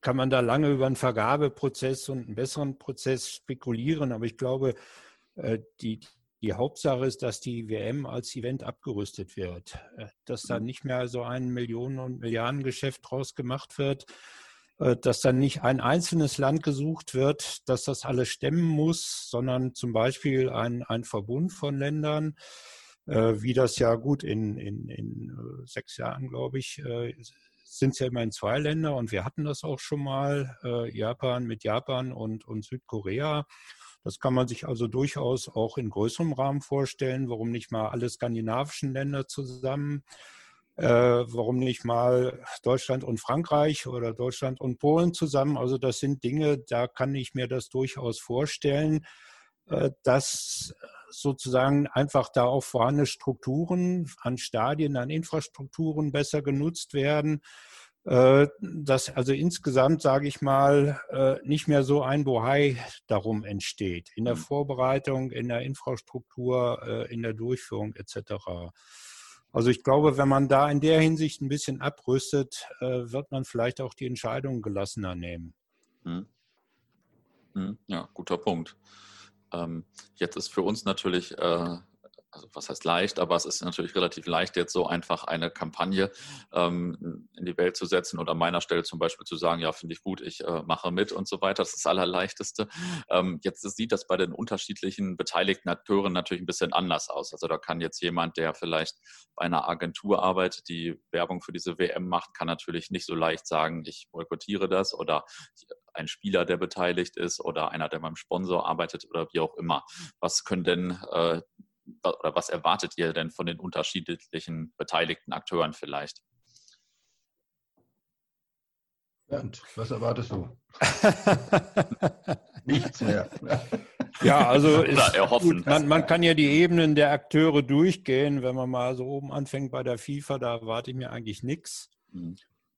kann man da lange über einen Vergabeprozess und einen besseren Prozess spekulieren, aber ich glaube, äh, die, die Hauptsache ist, dass die WM als Event abgerüstet wird, äh, dass da mhm. nicht mehr so ein Millionen- und Milliardengeschäft draus gemacht wird, äh, dass dann nicht ein einzelnes Land gesucht wird, dass das alles stemmen muss, sondern zum Beispiel ein, ein Verbund von Ländern, äh, wie das ja gut in, in, in sechs Jahren, glaube ich, sind es ja immerhin zwei Länder und wir hatten das auch schon mal, Japan mit Japan und, und Südkorea. Das kann man sich also durchaus auch in größerem Rahmen vorstellen. Warum nicht mal alle skandinavischen Länder zusammen? Äh, warum nicht mal Deutschland und Frankreich oder Deutschland und Polen zusammen? Also das sind Dinge, da kann ich mir das durchaus vorstellen, äh, dass sozusagen einfach da auch vorhandene Strukturen an Stadien, an Infrastrukturen besser genutzt werden dass also insgesamt, sage ich mal, äh, nicht mehr so ein Bohai darum entsteht, in der mhm. Vorbereitung, in der Infrastruktur, äh, in der Durchführung etc. Also ich glaube, wenn man da in der Hinsicht ein bisschen abrüstet, wird man vielleicht auch die Entscheidungen gelassener nehmen. Mhm. Mhm. Ja, guter Punkt. Ähm, jetzt ist für uns natürlich also was heißt leicht, aber es ist natürlich relativ leicht, jetzt so einfach eine Kampagne ähm, in die Welt zu setzen oder an meiner Stelle zum Beispiel zu sagen, ja, finde ich gut, ich äh, mache mit und so weiter. Das ist das Allerleichteste. Ähm, jetzt sieht das bei den unterschiedlichen beteiligten Akteuren natürlich ein bisschen anders aus. Also da kann jetzt jemand, der vielleicht bei einer Agentur arbeitet, die Werbung für diese WM macht, kann natürlich nicht so leicht sagen, ich boykottiere das oder ein Spieler, der beteiligt ist oder einer, der beim Sponsor arbeitet oder wie auch immer. Was können denn äh, oder was erwartet ihr denn von den unterschiedlichen beteiligten Akteuren vielleicht? Bernd, was erwartest du? Nichts mehr. Ja, also gut, man, man, kann ja die Ebenen der Akteure durchgehen. Wenn man mal so oben anfängt bei der FIFA, da erwarte ich mir eigentlich nichts.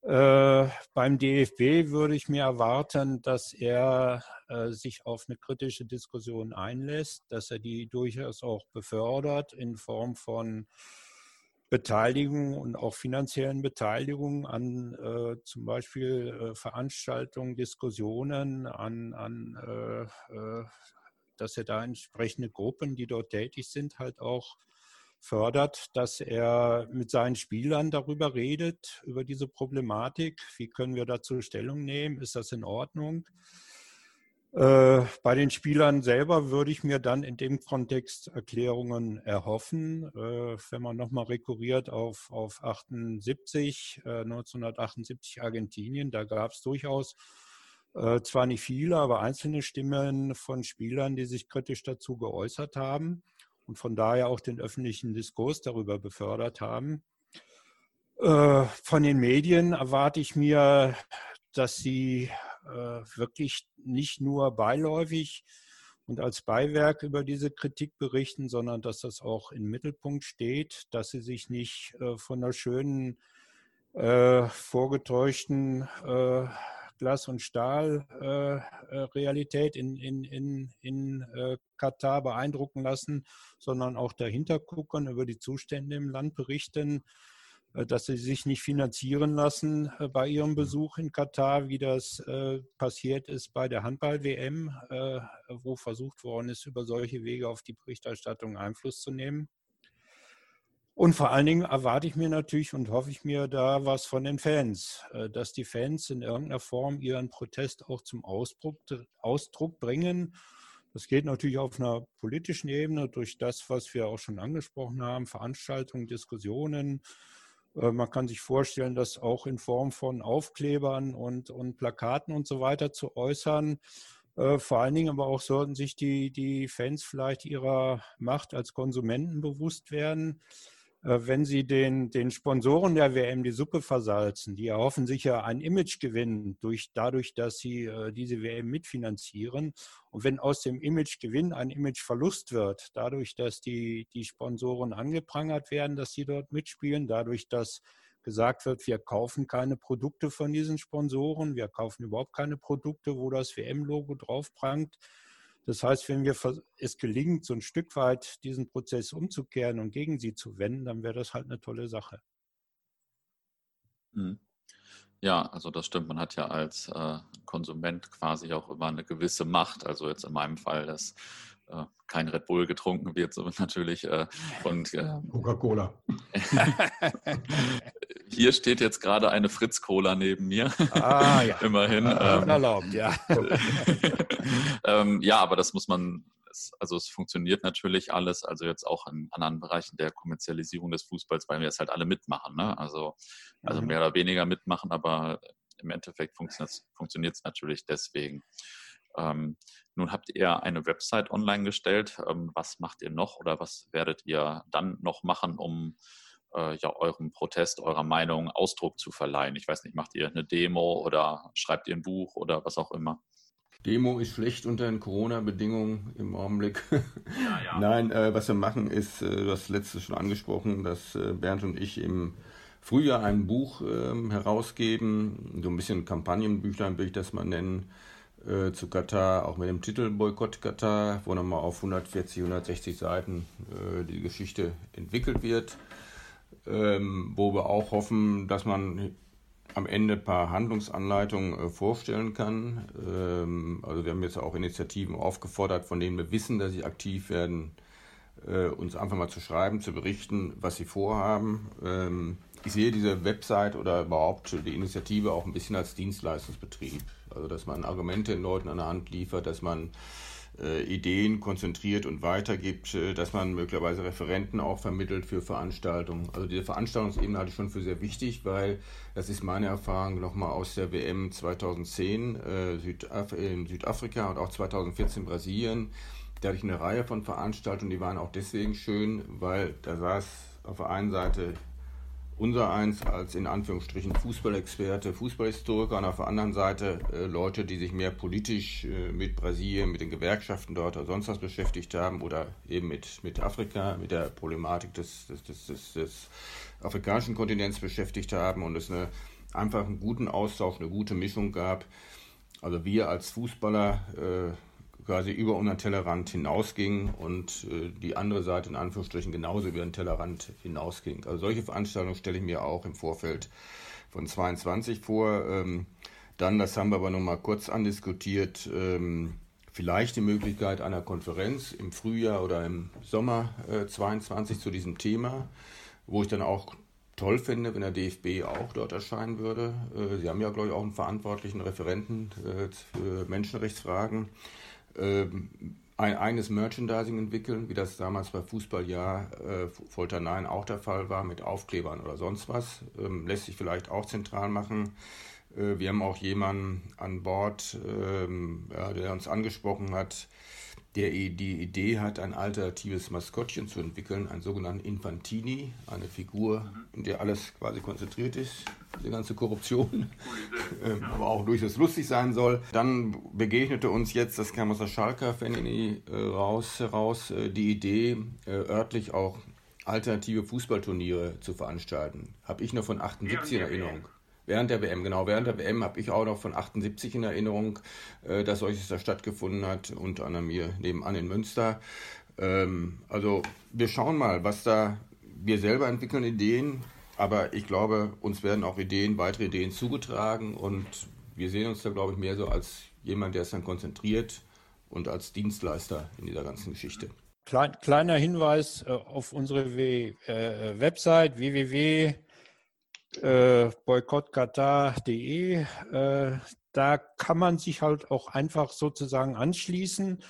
Äh, beim DFB würde ich mir erwarten, dass er äh, sich auf eine kritische Diskussion einlässt, dass er die durchaus auch befördert in Form von Beteiligung und auch finanziellen Beteiligung an äh, zum Beispiel äh, Veranstaltungen, Diskussionen, an, an äh, dass er da entsprechende Gruppen, die dort tätig sind, halt auch fördert, dass er mit seinen Spielern darüber redet, über diese Problematik. Wie können wir dazu Stellung nehmen? Ist das in Ordnung? Äh, bei den Spielern selber würde ich mir dann in dem Kontext Erklärungen erhoffen. Äh, wenn man nochmal rekurriert auf, auf 78, äh, 1978 Argentinien, da gab es durchaus äh, zwar nicht viele, aber einzelne Stimmen von Spielern, die sich kritisch dazu geäußert haben und von daher auch den öffentlichen Diskurs darüber befördert haben. Äh, von den Medien erwarte ich mir, dass sie äh, wirklich nicht nur beiläufig und als Beiwerk über diese Kritik berichten, sondern dass das auch im Mittelpunkt steht, dass sie sich nicht äh, von einer schönen, vorgetäuschten Glas- und Stahl-Realität äh, äh in, in, in, in äh, Katar beeindrucken lassen, sondern auch dahinter gucken, über die Zustände im Land berichten, äh, dass sie sich nicht finanzieren lassen äh, bei ihrem mhm. Besuch in Katar, wie das äh, passiert ist bei der Handball-WM, wo versucht worden ist, über solche Wege auf die Berichterstattung Einfluss zu nehmen. Und vor allen Dingen erwarte ich mir natürlich und hoffe ich mir da was von den Fans, äh, dass die Fans in irgendeiner Form ihren Protest auch zum Ausdruck, Ausdruck bringen. Das geht natürlich auf einer politischen Ebene durch das, was wir auch schon angesprochen haben, Veranstaltungen, Diskussionen. Äh, man kann sich vorstellen, das auch in Form von Aufklebern und, und Plakaten und so weiter zu äußern. Äh, vor allen Dingen aber auch sollten sich die, die Fans vielleicht ihrer Macht als Konsumenten bewusst werden. Äh, wenn sie den, den Sponsoren der WM die Suppe versalzen, die erhoffen sich ja ein Imagegewinn durch, dadurch, dass sie äh, diese WM mitfinanzieren. Und wenn aus dem Imagegewinn ein Imageverlust wird, dadurch, dass die, die Sponsoren angeprangert werden, dass sie dort mitspielen, dadurch, dass gesagt wird, wir kaufen keine Produkte von diesen Sponsoren, wir kaufen überhaupt keine Produkte, wo das WM-Logo drauf prangt, das heißt, wenn wir es gelingt, so ein Stück weit diesen Prozess umzukehren und gegen sie zu wenden, dann wäre das halt eine tolle Sache. Mhm. Ja, also das stimmt. Man hat ja als äh, Konsument quasi auch immer eine gewisse Macht. Also jetzt in meinem Fall, dass äh, kein Red Bull getrunken wird, sondern natürlich äh, und äh, Coca-Cola. Hier steht jetzt gerade eine Fritz Cola neben mir. Ah, ja. Immerhin. Ähm, erlaubt, ja. ähm, ja, aber das muss man, also es funktioniert natürlich alles, also jetzt auch in anderen Bereichen der Kommerzialisierung des Fußballs, weil wir es halt alle mitmachen. Ne? Also, also mhm. mehr oder weniger mitmachen, aber im Endeffekt funktioniert es natürlich deswegen. Ähm, nun habt ihr eine Website online gestellt. Ähm, was macht ihr noch oder was werdet ihr dann noch machen, um äh, ja, eurem Protest, eurer Meinung Ausdruck zu verleihen? Ich weiß nicht, macht ihr eine Demo oder schreibt ihr ein Buch oder was auch immer? Demo ist schlecht unter den Corona-Bedingungen im Augenblick. Ja, ja. Nein, äh, was wir machen ist, äh, das letzte schon angesprochen, dass äh, Bernd und ich im Frühjahr ein Buch ähm, herausgeben, so ein bisschen Kampagnenbüchlein will ich das mal nennen, äh, zu Katar, auch mit dem Titel Boykott Katar, wo nochmal auf 140, 160 Seiten äh, die Geschichte entwickelt wird, ähm, wo wir auch hoffen, dass man am Ende ein paar Handlungsanleitungen äh, vorstellen kann. Ähm, also wir haben jetzt auch Initiativen aufgefordert, von denen wir wissen, dass sie aktiv werden, äh, uns einfach mal zu schreiben, zu berichten, was sie vorhaben. Ähm, ich sehe diese Website oder überhaupt die Initiative auch ein bisschen als Dienstleistungsbetrieb. Also dass man Argumente den Leuten an der Hand liefert, dass man äh, Ideen konzentriert und weitergibt, äh, dass man möglicherweise Referenten auch vermittelt für Veranstaltungen. Also diese Veranstaltungsebene halte ich schon für sehr wichtig, weil das ist meine Erfahrung nochmal aus der WM 2010 äh, Südaf in Südafrika und auch 2014 Brasilien. Da hatte ich eine Reihe von Veranstaltungen, die waren auch deswegen schön, weil da saß auf der einen Seite unser eins als in Anführungsstrichen Fußballexperte, Fußballhistoriker und auf der anderen Seite äh, Leute, die sich mehr politisch äh, mit Brasilien, mit den Gewerkschaften dort oder sonst was beschäftigt haben oder eben mit, mit Afrika, mit der Problematik des, des, des, des, des afrikanischen Kontinents beschäftigt haben und es eine, einfach einen guten Austausch, eine gute Mischung gab. Also wir als Fußballer äh, quasi über unseren Tellerrand hinausging und äh, die andere Seite in Anführungsstrichen genauso über den Tellerrand hinausging. Also solche Veranstaltungen stelle ich mir auch im Vorfeld von 22 vor. Ähm, dann, das haben wir aber nochmal kurz andiskutiert, ähm, vielleicht die Möglichkeit einer Konferenz im Frühjahr oder im Sommer äh, 22 zu diesem Thema, wo ich dann auch toll finde, wenn der DFB auch dort erscheinen würde. Äh, Sie haben ja, glaube ich, auch einen verantwortlichen Referenten äh, für Menschenrechtsfragen ähm, ein eigenes Merchandising entwickeln, wie das damals bei Fußballjahr äh, Folter 9 auch der Fall war, mit Aufklebern oder sonst was. Ähm, lässt sich vielleicht auch zentral machen. Äh, wir haben auch jemanden an Bord, ähm, ja, der uns angesprochen hat, der die Idee hat, ein alternatives Maskottchen zu entwickeln, einen sogenannten Infantini, eine Figur, in der alles quasi konzentriert ist, die ganze Korruption, ähm, aber auch durchaus lustig sein soll. Dann begegnete uns jetzt, das kam aus der Schalker Fanini äh, raus, heraus, äh, die Idee, äh, örtlich auch alternative Fußballturniere zu veranstalten. Habe ich noch von 78 in Erinnerung. Während der WM, genau. Während der WM habe ich auch noch von 78 in Erinnerung, äh, dass solches da stattgefunden hat, unter anderem hier nebenan in Münster. Ähm, also wir schauen mal, was da, wir selber entwickeln Ideen, aber ich glaube, uns werden auch Ideen, weitere Ideen zugetragen und wir sehen uns da, glaube ich, mehr so als jemand, der es dann konzentriert und als Dienstleister in dieser ganzen Geschichte. Klein, kleiner Hinweis äh, auf unsere w äh, Website www.boykottkatar.de. Äh, da kann man sich halt auch einfach sozusagen anschließen,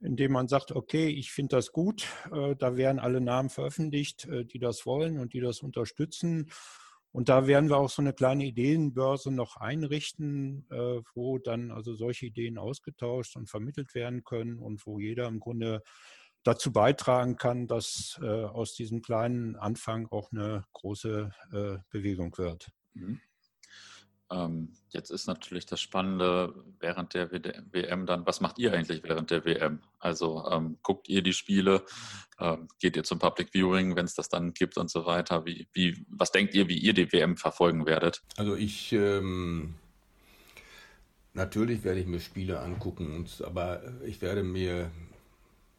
indem man sagt, okay, ich finde das gut. Äh, da werden alle Namen veröffentlicht, äh, die das wollen und die das unterstützen. Und da werden wir auch so eine kleine Ideenbörse noch einrichten, äh, wo dann also solche Ideen ausgetauscht und vermittelt werden können und wo jeder im Grunde dazu beitragen kann, dass äh, aus diesem kleinen Anfang auch eine große äh, Bewegung wird. Mhm. Ähm, jetzt ist natürlich das Spannende während der WM dann, was macht ihr eigentlich während der WM? Also ähm, guckt ihr die Spiele, ähm, geht ihr zum Public Viewing, wenn es das dann gibt und so weiter? Wie, wie, was denkt ihr, wie ihr die WM verfolgen werdet? Also ich, ähm, natürlich werde ich mir Spiele angucken, aber ich werde mir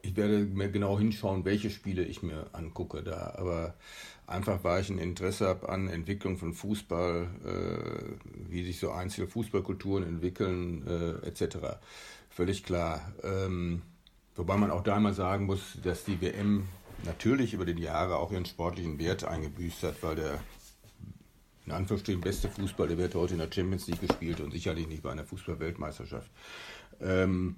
ich werde mir genau hinschauen, welche Spiele ich mir angucke da. Aber einfach, weil ich ein Interesse habe an Entwicklung von Fußball, äh, wie sich so einzelne Fußballkulturen entwickeln, äh, etc. Völlig klar. Ähm, wobei man auch da mal sagen muss, dass die WM natürlich über die Jahre auch ihren sportlichen Wert eingebüßt hat, weil der in Anführungsstrichen beste Fußball, der wird heute in der Champions League gespielt und sicherlich nicht bei einer Fußball-Weltmeisterschaft. Ähm,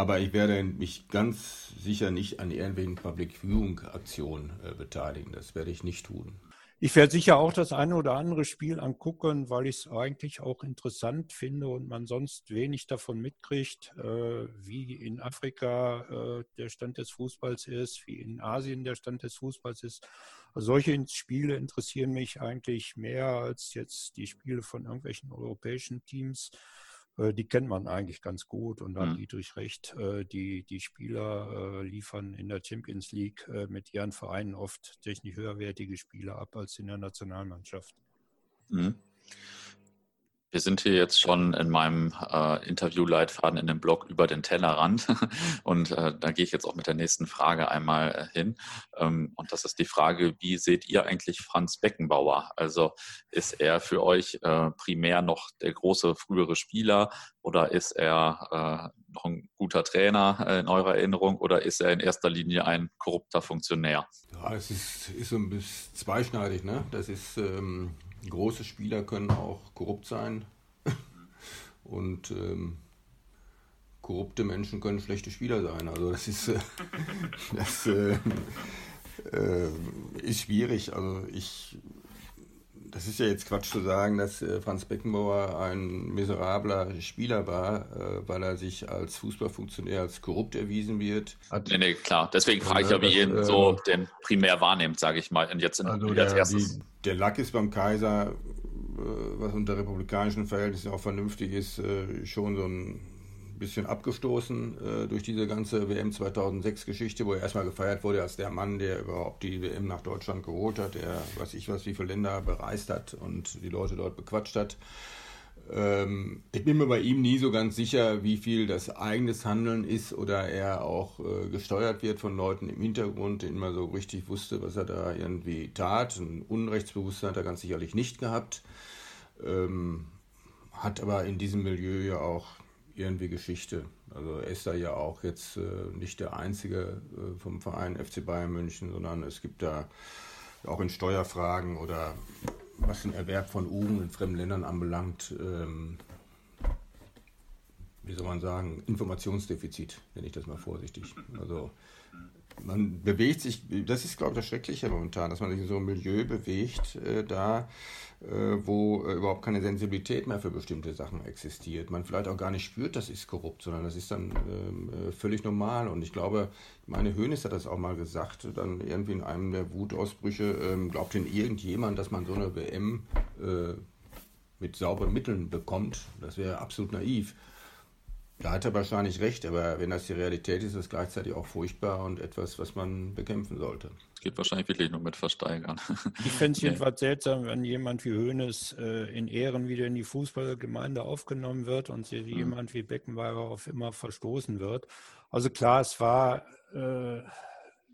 aber ich werde mich ganz sicher nicht an irgendwelchen Public Viewing Aktionen äh, beteiligen. Das werde ich nicht tun. Ich werde sicher auch das eine oder andere Spiel angucken, weil ich es eigentlich auch interessant finde und man sonst wenig davon mitkriegt, äh, wie in Afrika äh, der Stand des Fußballs ist, wie in Asien der Stand des Fußballs ist. Also solche Spiele interessieren mich eigentlich mehr als jetzt die Spiele von irgendwelchen europäischen Teams. Äh, die kennt man eigentlich ganz gut und da hat mhm. Dietrich recht, äh, die, die Spieler äh, liefern in der Champions League mit ihren Vereinen oft technisch höherwertige Spieler ab als in der Nationalmannschaft. Mhm. Wir sind hier jetzt schon in meinem äh, Interviewleitfaden in dem Blog über den Tellerrand und äh, da gehe ich jetzt auch mit der nächsten Frage einmal äh, hin. Ähm, und das ist die Frage, wie seht ihr eigentlich Franz Beckenbauer? Also ist er für euch äh, primär noch der große frühere Spieler oder ist er äh, noch ein guter Trainer äh, in eurer Erinnerung oder ist er in erster Linie ein korrupter Funktionär? Ja, es ist, ist so ein bisschen zweischneidig. Ne? Das ist... Ähm große Spieler können auch korrupt sein und ähm, korrupte Menschen können schlechte Spieler sein. Also das ist, äh, das, äh, äh, ist schwierig. Also ich das ist ja jetzt Quatsch zu sagen, dass äh, Franz Beckenbauer ein miserabler Spieler war, äh, weil er sich als Fußballfunktionär als korrupt erwiesen wird. Hat, nee, nee, klar. Deswegen frage ich ja, wie ihr ihn so äh, den primär wahrnehmt, sage ich mal. Und jetzt in, also der, als erstes. Die, der Lack ist beim Kaiser, was unter republikanischen Verhältnissen auch vernünftig ist, schon so ein bisschen abgestoßen äh, durch diese ganze WM 2006-Geschichte, wo er erstmal gefeiert wurde als der Mann, der überhaupt die WM nach Deutschland geholt hat, der, weiß ich was, wie viele Länder bereist hat und die Leute dort bequatscht hat. Ähm, ich bin mir bei ihm nie so ganz sicher, wie viel das eigenes Handeln ist oder er auch äh, gesteuert wird von Leuten im Hintergrund, denen man so richtig wusste, was er da irgendwie tat. Ein Unrechtsbewusstsein hat er ganz sicherlich nicht gehabt. Ähm, hat aber in diesem Milieu ja auch irgendwie Geschichte. Also er ist da ja auch jetzt äh, nicht der Einzige äh, vom Verein FC Bayern München, sondern es gibt da auch in Steuerfragen oder was den Erwerb von Uhren in fremden Ländern anbelangt, ähm, wie soll man sagen, Informationsdefizit, nenne ich das mal vorsichtig. Also man bewegt sich, das ist glaube ich das Schreckliche momentan, dass man sich in so einem Milieu bewegt, äh, da äh, wo äh, überhaupt keine Sensibilität mehr für bestimmte Sachen existiert. Man vielleicht auch gar nicht spürt, das ist korrupt, sondern das ist dann ähm, äh, völlig normal. Und ich glaube, meine Hönes hat das auch mal gesagt, dann irgendwie in einem der Wutausbrüche, ähm, glaubt denn irgendjemand, dass man so eine WM äh, mit sauberen Mitteln bekommt? Das wäre absolut naiv. Da hat er wahrscheinlich recht, aber wenn das die Realität ist, ist es gleichzeitig auch furchtbar und etwas, was man bekämpfen sollte. Es geht wahrscheinlich wirklich nur mit Versteigern. Ich fände es jedenfalls seltsam, wenn jemand wie Hoeneß äh, in Ehren wieder in die Fußballgemeinde aufgenommen wird und mhm. jemand wie Beckenbauer auf immer verstoßen wird. Also klar, es war äh,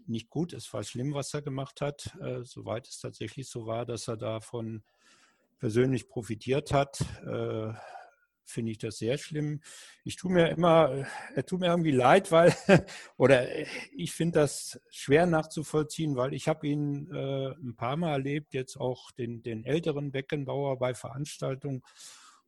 nicht gut, es war schlimm, was er gemacht hat, äh, soweit es tatsächlich so war, dass er davon persönlich profitiert hat. Äh, finde ich das sehr schlimm. Ich tue mir immer, er tut mir irgendwie leid, weil, oder ich finde das schwer nachzuvollziehen, weil ich habe ihn äh, ein paar Mal erlebt, jetzt auch den, den älteren Beckenbauer bei Veranstaltungen.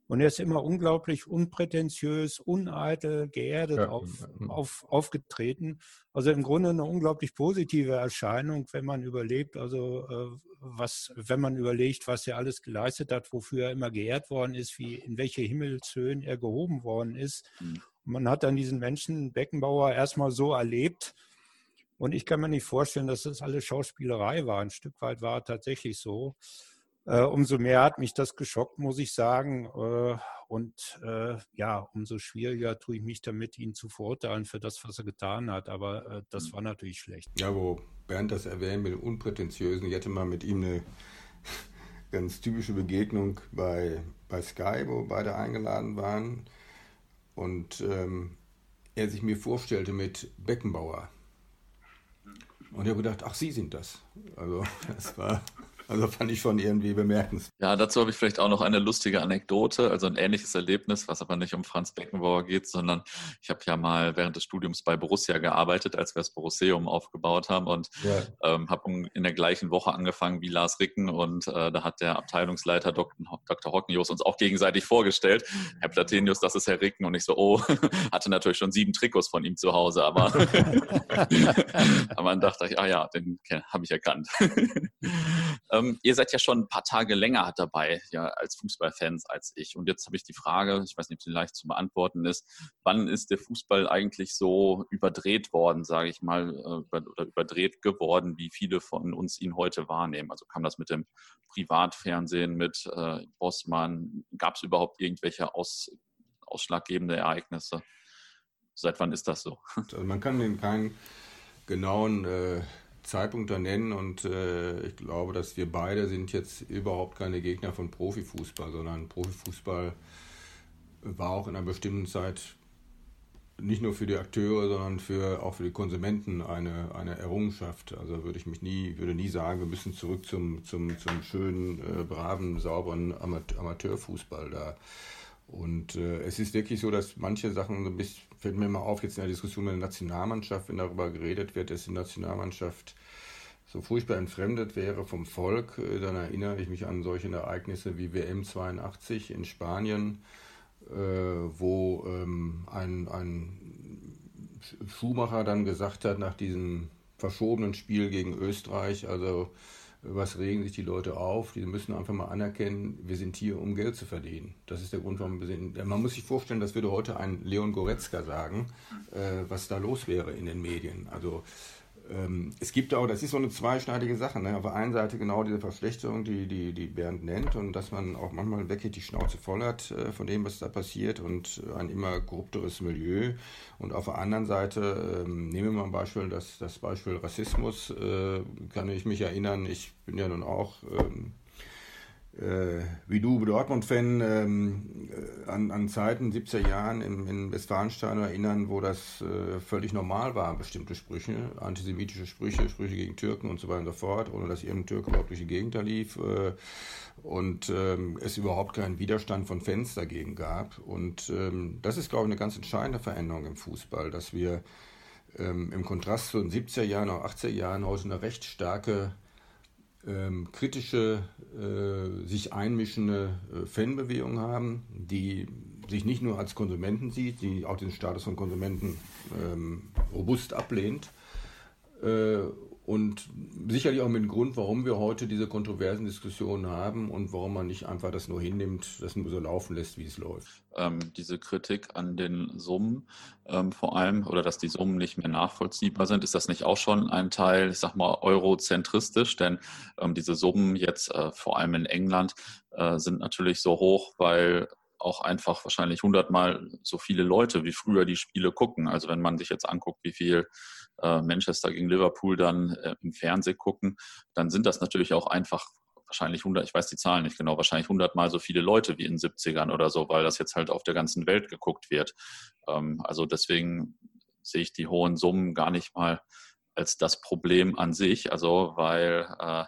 Und er ist immer unglaublich unprätentiös, uneitel, geerdet ja. auf, auf, aufgetreten. Also im Grunde eine unglaublich positive Erscheinung, wenn man überlebt, also äh, was, wenn man überlegt, was er alles geleistet hat, wofür er immer geehrt worden ist, wie in welche Himmelshöhen er gehoben worden ist. Mhm. Man hat dann diesen Menschen Beckenbauer erstmal so erlebt. Und ich kann mir nicht vorstellen, dass das alles Schauspielerei war. Ein Stück weit war tatsächlich so. Äh, umso mehr hat mich das geschockt, muss ich sagen. Äh, und äh, ja, umso schwieriger tue ich mich damit, ihn zu verurteilen für das, was er getan hat. Aber äh, das hm. war natürlich schlecht. Ja, wo Bernd das erwähnt mit dem Unprätentiösen, ich hatte mal mit ihm eine ganz typische Begegnung bei, bei Sky, wo beide eingeladen waren. Und ähm, er sich mir vorstellte mit Beckenbauer. Und ich habe gedacht, ach, Sie sind das. Also, das war also fand ich schon irgendwie bemerkenswert. Ja, dazu habe ich vielleicht auch noch eine lustige Anekdote, also ein ähnliches Erlebnis, was aber nicht um Franz Beckenbauer geht, sondern ich habe ja mal während des Studiums bei Borussia gearbeitet, als wir das Boruseum aufgebaut haben und ja. ähm, habe in der gleichen Woche angefangen wie Lars Ricken und äh, da hat der Abteilungsleiter Dr. Dr. Hockenjos uns auch gegenseitig vorgestellt. Herr Platenius, das ist Herr Ricken und ich so, oh, hatte natürlich schon sieben Trikots von ihm zu Hause, aber, aber dann dachte ich, ah ja, den habe ich erkannt. Ähm, ihr seid ja schon ein paar Tage länger dabei, ja, als Fußballfans als ich. Und jetzt habe ich die Frage, ich weiß nicht, ob sie leicht zu beantworten ist, wann ist der Fußball eigentlich so überdreht worden, sage ich mal, äh, oder überdreht geworden, wie viele von uns ihn heute wahrnehmen? Also kam das mit dem Privatfernsehen, mit äh, Bossmann? Gab es überhaupt irgendwelche aus, ausschlaggebende Ereignisse? Seit wann ist das so? Also man kann den keinen genauen äh, Zeitpunkt da nennen und äh, ich glaube, dass wir beide sind jetzt überhaupt keine Gegner von Profifußball, sondern Profifußball war auch in einer bestimmten Zeit nicht nur für die Akteure, sondern für, auch für die Konsumenten eine, eine Errungenschaft. Also würde ich mich nie, würde nie sagen, wir müssen zurück zum, zum, zum schönen, äh, braven, sauberen Amateurfußball da. Und äh, es ist wirklich so, dass manche Sachen so fällt mir mal auf, jetzt in der Diskussion mit der Nationalmannschaft, wenn darüber geredet wird, dass die Nationalmannschaft so furchtbar entfremdet wäre vom Volk, äh, dann erinnere ich mich an solche Ereignisse wie WM 82 in Spanien, äh, wo ähm, ein, ein Schuhmacher dann gesagt hat, nach diesem verschobenen Spiel gegen Österreich, also was regen sich die Leute auf? Die müssen einfach mal anerkennen, wir sind hier, um Geld zu verdienen. Das ist der Grund, warum wir sind. Man muss sich vorstellen, das würde heute ein Leon Goretzka sagen, äh, was da los wäre in den Medien. Also es gibt auch, das ist so eine zweischneidige Sache. Ne? Auf der einen Seite genau diese Verschlechterung, die, die, die Bernd nennt und dass man auch manchmal wirklich die Schnauze voll hat äh, von dem, was da passiert und ein immer korrupteres Milieu. Und auf der anderen Seite, ähm, nehmen wir mal ein Beispiel, das, das Beispiel Rassismus, äh, kann ich mich erinnern, ich bin ja nun auch ähm, äh, wie du Dortmund-Fan ähm, äh, an, an Zeiten 70er Jahren im, in Westfalenstein erinnern, wo das äh, völlig normal war, bestimmte Sprüche, antisemitische Sprüche, Sprüche gegen Türken und so weiter und so fort, ohne dass irgendein Türke überhaupt durch die Gegend da lief äh, und ähm, es überhaupt keinen Widerstand von Fans dagegen gab. Und ähm, das ist, glaube ich, eine ganz entscheidende Veränderung im Fußball, dass wir ähm, im Kontrast zu den 70er Jahren, auch 80er Jahren heute eine recht starke ähm, kritische, äh, sich einmischende äh, Fanbewegung haben, die sich nicht nur als Konsumenten sieht, die auch den Status von Konsumenten ähm, robust ablehnt äh, und sicherlich auch mit dem Grund, warum wir heute diese kontroversen Diskussionen haben und warum man nicht einfach das nur hinnimmt, das nur so laufen lässt, wie es läuft. Ähm, diese Kritik an den Summen ähm, vor allem oder dass die Summen nicht mehr nachvollziehbar sind, ist das nicht auch schon ein Teil, ich sag mal, eurozentristisch? Denn ähm, diese Summen jetzt äh, vor allem in England äh, sind natürlich so hoch, weil auch einfach wahrscheinlich hundertmal so viele Leute wie früher die Spiele gucken. Also wenn man sich jetzt anguckt, wie viel äh, Manchester gegen Liverpool dann äh, im Fernsehen gucken, dann sind das natürlich auch einfach wahrscheinlich 100, ich weiß die Zahlen nicht genau, wahrscheinlich hundertmal so viele Leute wie in den 70ern oder so, weil das jetzt halt auf der ganzen Welt geguckt wird. Ähm, also deswegen sehe ich die hohen Summen gar nicht mal als das Problem an sich, also weil äh,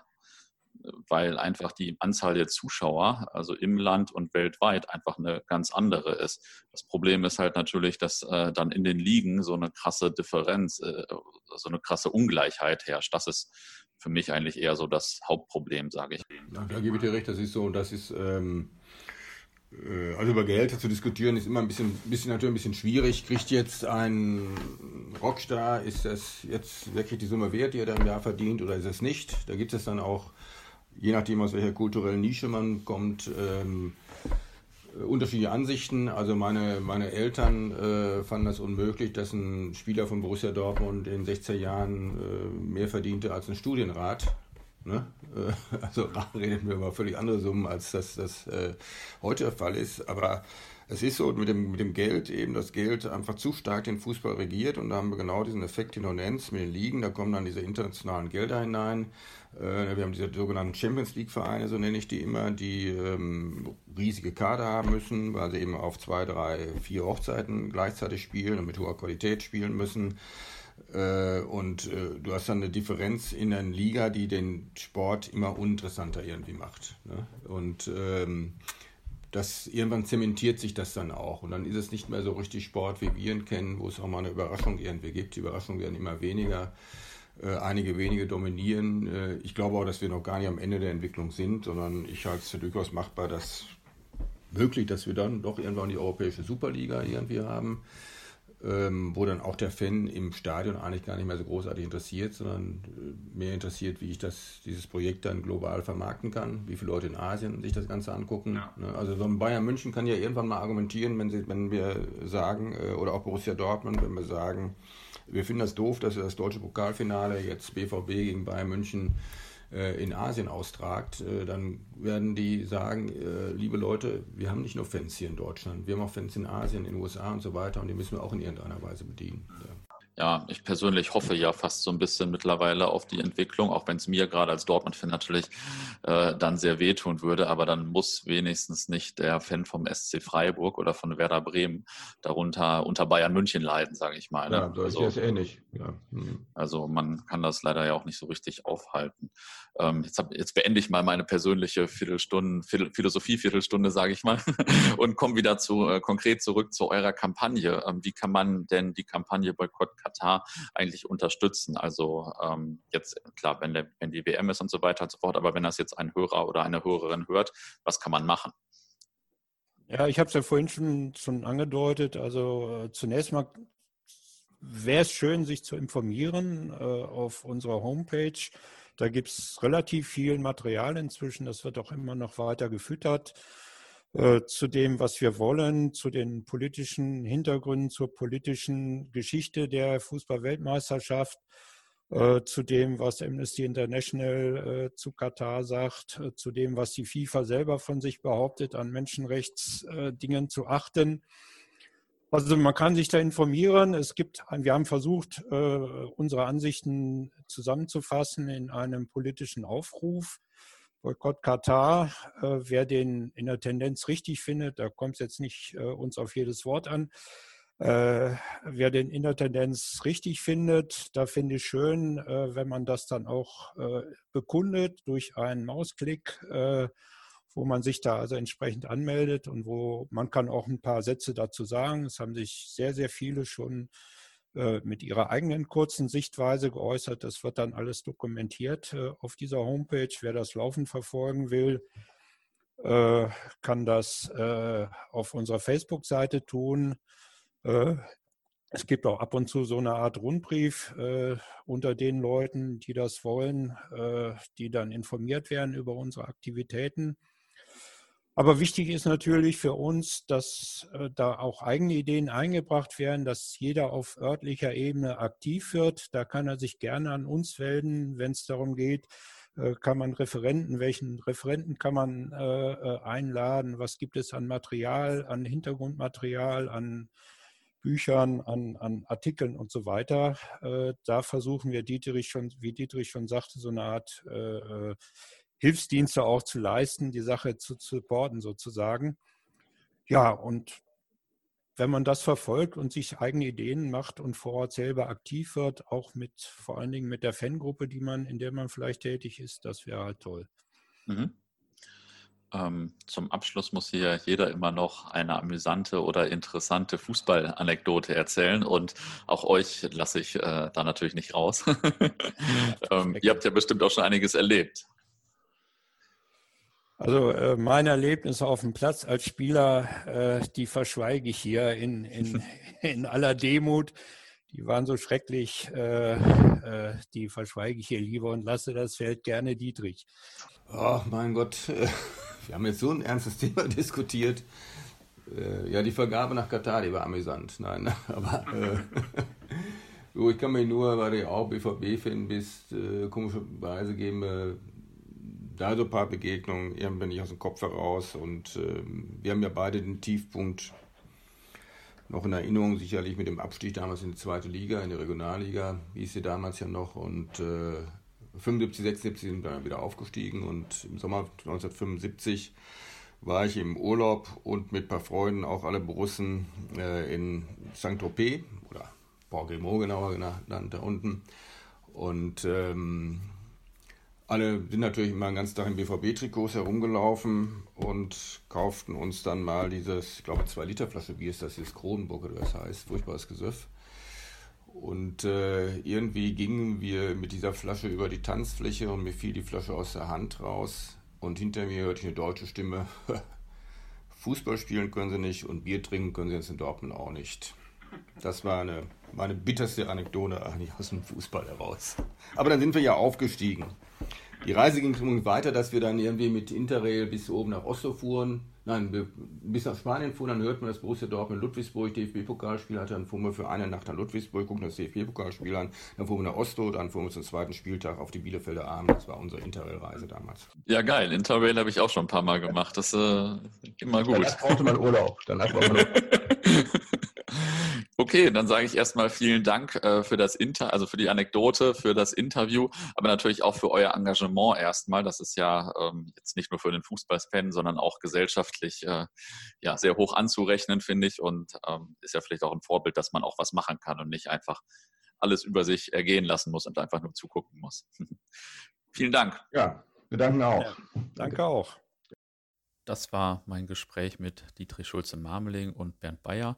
weil einfach die Anzahl der Zuschauer, also im Land und weltweit, einfach eine ganz andere ist. Das Problem ist halt natürlich, dass äh, dann in den Ligen so eine krasse Differenz, äh, so eine krasse Ungleichheit herrscht. Das ist für mich eigentlich eher so das Hauptproblem, sage ich. Ja, da gebe ich dir recht, das ist so, das ist, ähm, äh, also über Geld zu diskutieren ist immer ein bisschen, bisschen natürlich ein bisschen schwierig. Kriegt jetzt ein Rockstar, ist das jetzt wirklich die Summe wert, die er da im Jahr verdient oder ist es nicht? Da gibt es dann auch je nachdem, aus welcher kulturellen Nische man kommt, ähm, unterschiedliche Ansichten. Also meine, meine Eltern äh, fanden das unmöglich, dass ein Spieler von Borussia Dortmund in 16 Jahren äh, mehr verdiente als ein Studienrat. Ne? Äh, also reden wir über völlig andere Summen, als das, das äh, heute der Fall ist. Aber es ist so mit dem, mit dem Geld eben, das Geld einfach zu stark den Fußball regiert und da haben wir genau diesen Effekt, den du nennst, mit den Ligen, da kommen dann diese internationalen Gelder hinein. Äh, wir haben diese sogenannten Champions League-Vereine, so nenne ich die immer, die ähm, riesige Kader haben müssen, weil sie eben auf zwei, drei, vier Hochzeiten gleichzeitig spielen und mit hoher Qualität spielen müssen. Äh, und äh, du hast dann eine Differenz in der Liga, die den Sport immer uninteressanter irgendwie macht. Ne? Und ähm, das irgendwann zementiert sich das dann auch. Und dann ist es nicht mehr so richtig Sport, wie wir ihn kennen, wo es auch mal eine Überraschung irgendwie gibt. Die Überraschungen werden immer weniger. Äh, einige wenige dominieren. Äh, ich glaube auch, dass wir noch gar nicht am Ende der Entwicklung sind, sondern ich halte es für durchaus machbar, dass möglich, dass wir dann doch irgendwann die europäische Superliga irgendwie haben, ähm, wo dann auch der Fan im Stadion eigentlich gar nicht mehr so großartig interessiert, sondern äh, mehr interessiert, wie ich das, dieses Projekt dann global vermarkten kann, wie viele Leute in Asien sich das Ganze angucken. Ja. Ne? Also so ein Bayern München kann ja irgendwann mal argumentieren, wenn, sie, wenn wir sagen, oder auch Borussia Dortmund, wenn wir sagen, wir finden das doof, dass ihr das deutsche Pokalfinale jetzt BVB gegen Bayern München äh, in Asien austragt, äh, dann werden die sagen, äh, liebe Leute, wir haben nicht nur Fans hier in Deutschland, wir haben auch Fans in Asien, in den USA und so weiter und die müssen wir auch in irgendeiner Weise bedienen. Ja ja, ich persönlich hoffe ja fast so ein bisschen mittlerweile auf die Entwicklung, auch wenn es mir gerade als Dortmund-Fan natürlich äh, dann sehr wehtun würde. Aber dann muss wenigstens nicht der Fan vom SC Freiburg oder von Werder Bremen darunter unter Bayern München leiden, sage ich mal. Ne? Ja, das also, ist ähnlich. Ja. Mhm. Also man kann das leider ja auch nicht so richtig aufhalten. Ähm, jetzt, hab, jetzt beende ich mal meine persönliche Viertelstunden, Viertelstunde, sage ich mal, und komme wieder zu äh, konkret zurück zu eurer Kampagne. Ähm, wie kann man denn die Kampagne Boykott Katar eigentlich unterstützen? Also ähm, jetzt, klar, wenn, der, wenn die WM ist und so weiter und so fort, aber wenn das jetzt ein Hörer oder eine Hörerin hört, was kann man machen? Ja, ich habe es ja vorhin schon, schon angedeutet. Also äh, zunächst mal wäre es schön, sich zu informieren äh, auf unserer Homepage. Da gibt es relativ viel Material inzwischen. Das wird auch immer noch weiter gefüttert. Äh, zu dem, was wir wollen, zu den politischen Hintergründen, zur politischen Geschichte der Fußballweltmeisterschaft, äh, zu dem, was Amnesty International äh, zu Katar sagt, zu dem, was die FIFA selber von sich behauptet, an Menschenrechtsdingen zu achten. Also man kann sich da informieren. Es gibt, wir haben versucht, unsere Ansichten zusammenzufassen in einem politischen Aufruf. Boykott Katar, äh, wer den in der Tendenz richtig findet, da kommt es jetzt nicht äh, uns auf jedes Wort an, äh, wer den in der Tendenz richtig findet, da finde ich schön, wenn man das dann auch bekundet durch einen Mausklick, wo man sich da also entsprechend anmeldet und wo man kann auch ein paar Sätze dazu sagen. Es haben sich sehr, sehr viele schon äh, mit ihrer eigenen kurzen Sichtweise geäußert. Das wird dann alles dokumentiert äh, auf dieser Homepage. Wer das laufend verfolgen will, äh, kann das auf unserer Facebook-Seite tun. Es gibt auch ab und zu so eine Art Rundbrief unter den Leuten, die das wollen, die dann informiert werden über unsere Aktivitäten. Aber wichtig ist natürlich für uns, dass äh, da auch eigene Ideen eingebracht werden, dass jeder auf örtlicher Ebene aktiv wird. Da kann er sich gerne an uns melden, wenn es darum geht, äh, kann man Referenten, welchen Referenten kann man äh, einladen, was gibt es an Material, an Hintergrundmaterial, an Büchern, an, an Artikeln und so weiter. Da versuchen wir Dietrich schon, wie Dietrich schon sagte, so eine Art Hilfsdienste auch zu leisten, die Sache zu supporten sozusagen. Ja, und wenn man das verfolgt und sich eigene Ideen macht und vor Ort selber aktiv wird, auch mit vor allen Dingen mit der Fangruppe, die man, in der man vielleicht tätig ist, das wäre halt toll. Mhm. Ähm, zum Abschluss muss hier jeder immer noch eine amüsante oder interessante Fußballanekdote erzählen und auch euch lasse ich äh, da natürlich nicht raus. ähm, ihr habt ja bestimmt auch schon einiges erlebt. Also äh, mein Erlebnis auf dem Platz als Spieler, äh, die verschweige ich hier in, in, in aller Demut. Die waren so schrecklich, äh, äh, die verschweige ich hier lieber und lasse das Feld gerne Dietrich. Ach mein Gott, wir haben jetzt so ein ernstes Thema diskutiert. Äh, ja, die Vergabe nach Katar, die war amüsant. Nein, aber äh, so, ich kann mich nur, weil du auch BVB-Fan bist, äh, komischerweise geben da so ein paar Begegnungen irgendwie nicht aus dem Kopf heraus. Und äh, wir haben ja beide den Tiefpunkt noch in Erinnerung, sicherlich mit dem Abstieg damals in die zweite Liga, in die Regionalliga, hieß sie damals ja noch. Und äh, 75, 76 sind wir dann wieder aufgestiegen und im Sommer 1975 war ich im Urlaub und mit ein paar Freunden, auch alle Borussen, äh, in Saint-Tropez oder Port-Grimaud genauer genannt, da unten. Und ähm, alle sind natürlich immer den ganzen Tag in BVB-Trikots herumgelaufen und kauften uns dann mal dieses, ich glaube, 2 Liter Flasche Bier ist das, dieses Kronenburg oder was heißt, furchtbares Gesöff. Und äh, irgendwie gingen wir mit dieser Flasche über die Tanzfläche und mir fiel die Flasche aus der Hand raus. Und hinter mir hörte ich eine deutsche Stimme. Fußball spielen können sie nicht und Bier trinken können sie jetzt in Dortmund auch nicht. Das war eine, meine bitterste Anekdote eigentlich aus dem Fußball heraus. Aber dann sind wir ja aufgestiegen. Die Reise ging weiter, dass wir dann irgendwie mit Interrail bis oben nach Oslo fuhren. Nein, bis nach Spanien fuhren, dann hörten wir das Borussia Dortmund Ludwigsburg DFB-Pokalspiel hatte, dann fuhren wir für eine Nacht nach Ludwigsburg, gucken das DFB-Pokalspiel an, dann fuhren wir nach Oslo, dann fuhren wir zum zweiten Spieltag auf die Bielefelder Arm. Das war unsere Interrail-Reise damals. Ja, geil. Interrail habe ich auch schon ein paar Mal gemacht. Das äh, immer gut. Dann brauchte man Urlaub. Dann hat man Urlaub. Okay, dann sage ich erstmal vielen Dank äh, für das Inter, also für die Anekdote, für das Interview, aber natürlich auch für euer Engagement erstmal. Das ist ja ähm, jetzt nicht nur für den Fußballfan, sondern auch gesellschaftlich äh, ja sehr hoch anzurechnen, finde ich, und ähm, ist ja vielleicht auch ein Vorbild, dass man auch was machen kann und nicht einfach alles über sich ergehen lassen muss und einfach nur zugucken muss. Vielen Dank. Ja, wir danken auch. Ja, danke auch. Das war mein Gespräch mit Dietrich Schulze-Marmeling und Bernd Bayer.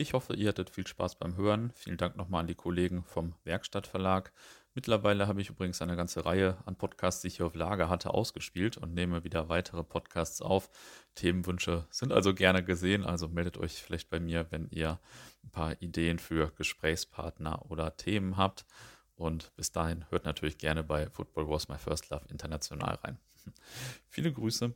Ich hoffe, ihr hattet viel Spaß beim Hören. Vielen Dank nochmal an die Kollegen vom Werkstattverlag. Mittlerweile habe ich übrigens eine ganze Reihe an Podcasts, die ich hier auf Lager hatte, ausgespielt und nehme wieder weitere Podcasts auf. Themenwünsche sind also gerne gesehen, also meldet euch vielleicht bei mir, wenn ihr ein paar Ideen für Gesprächspartner oder Themen habt. Und bis dahin hört natürlich gerne bei Football Was My First Love international rein. Viele Grüße.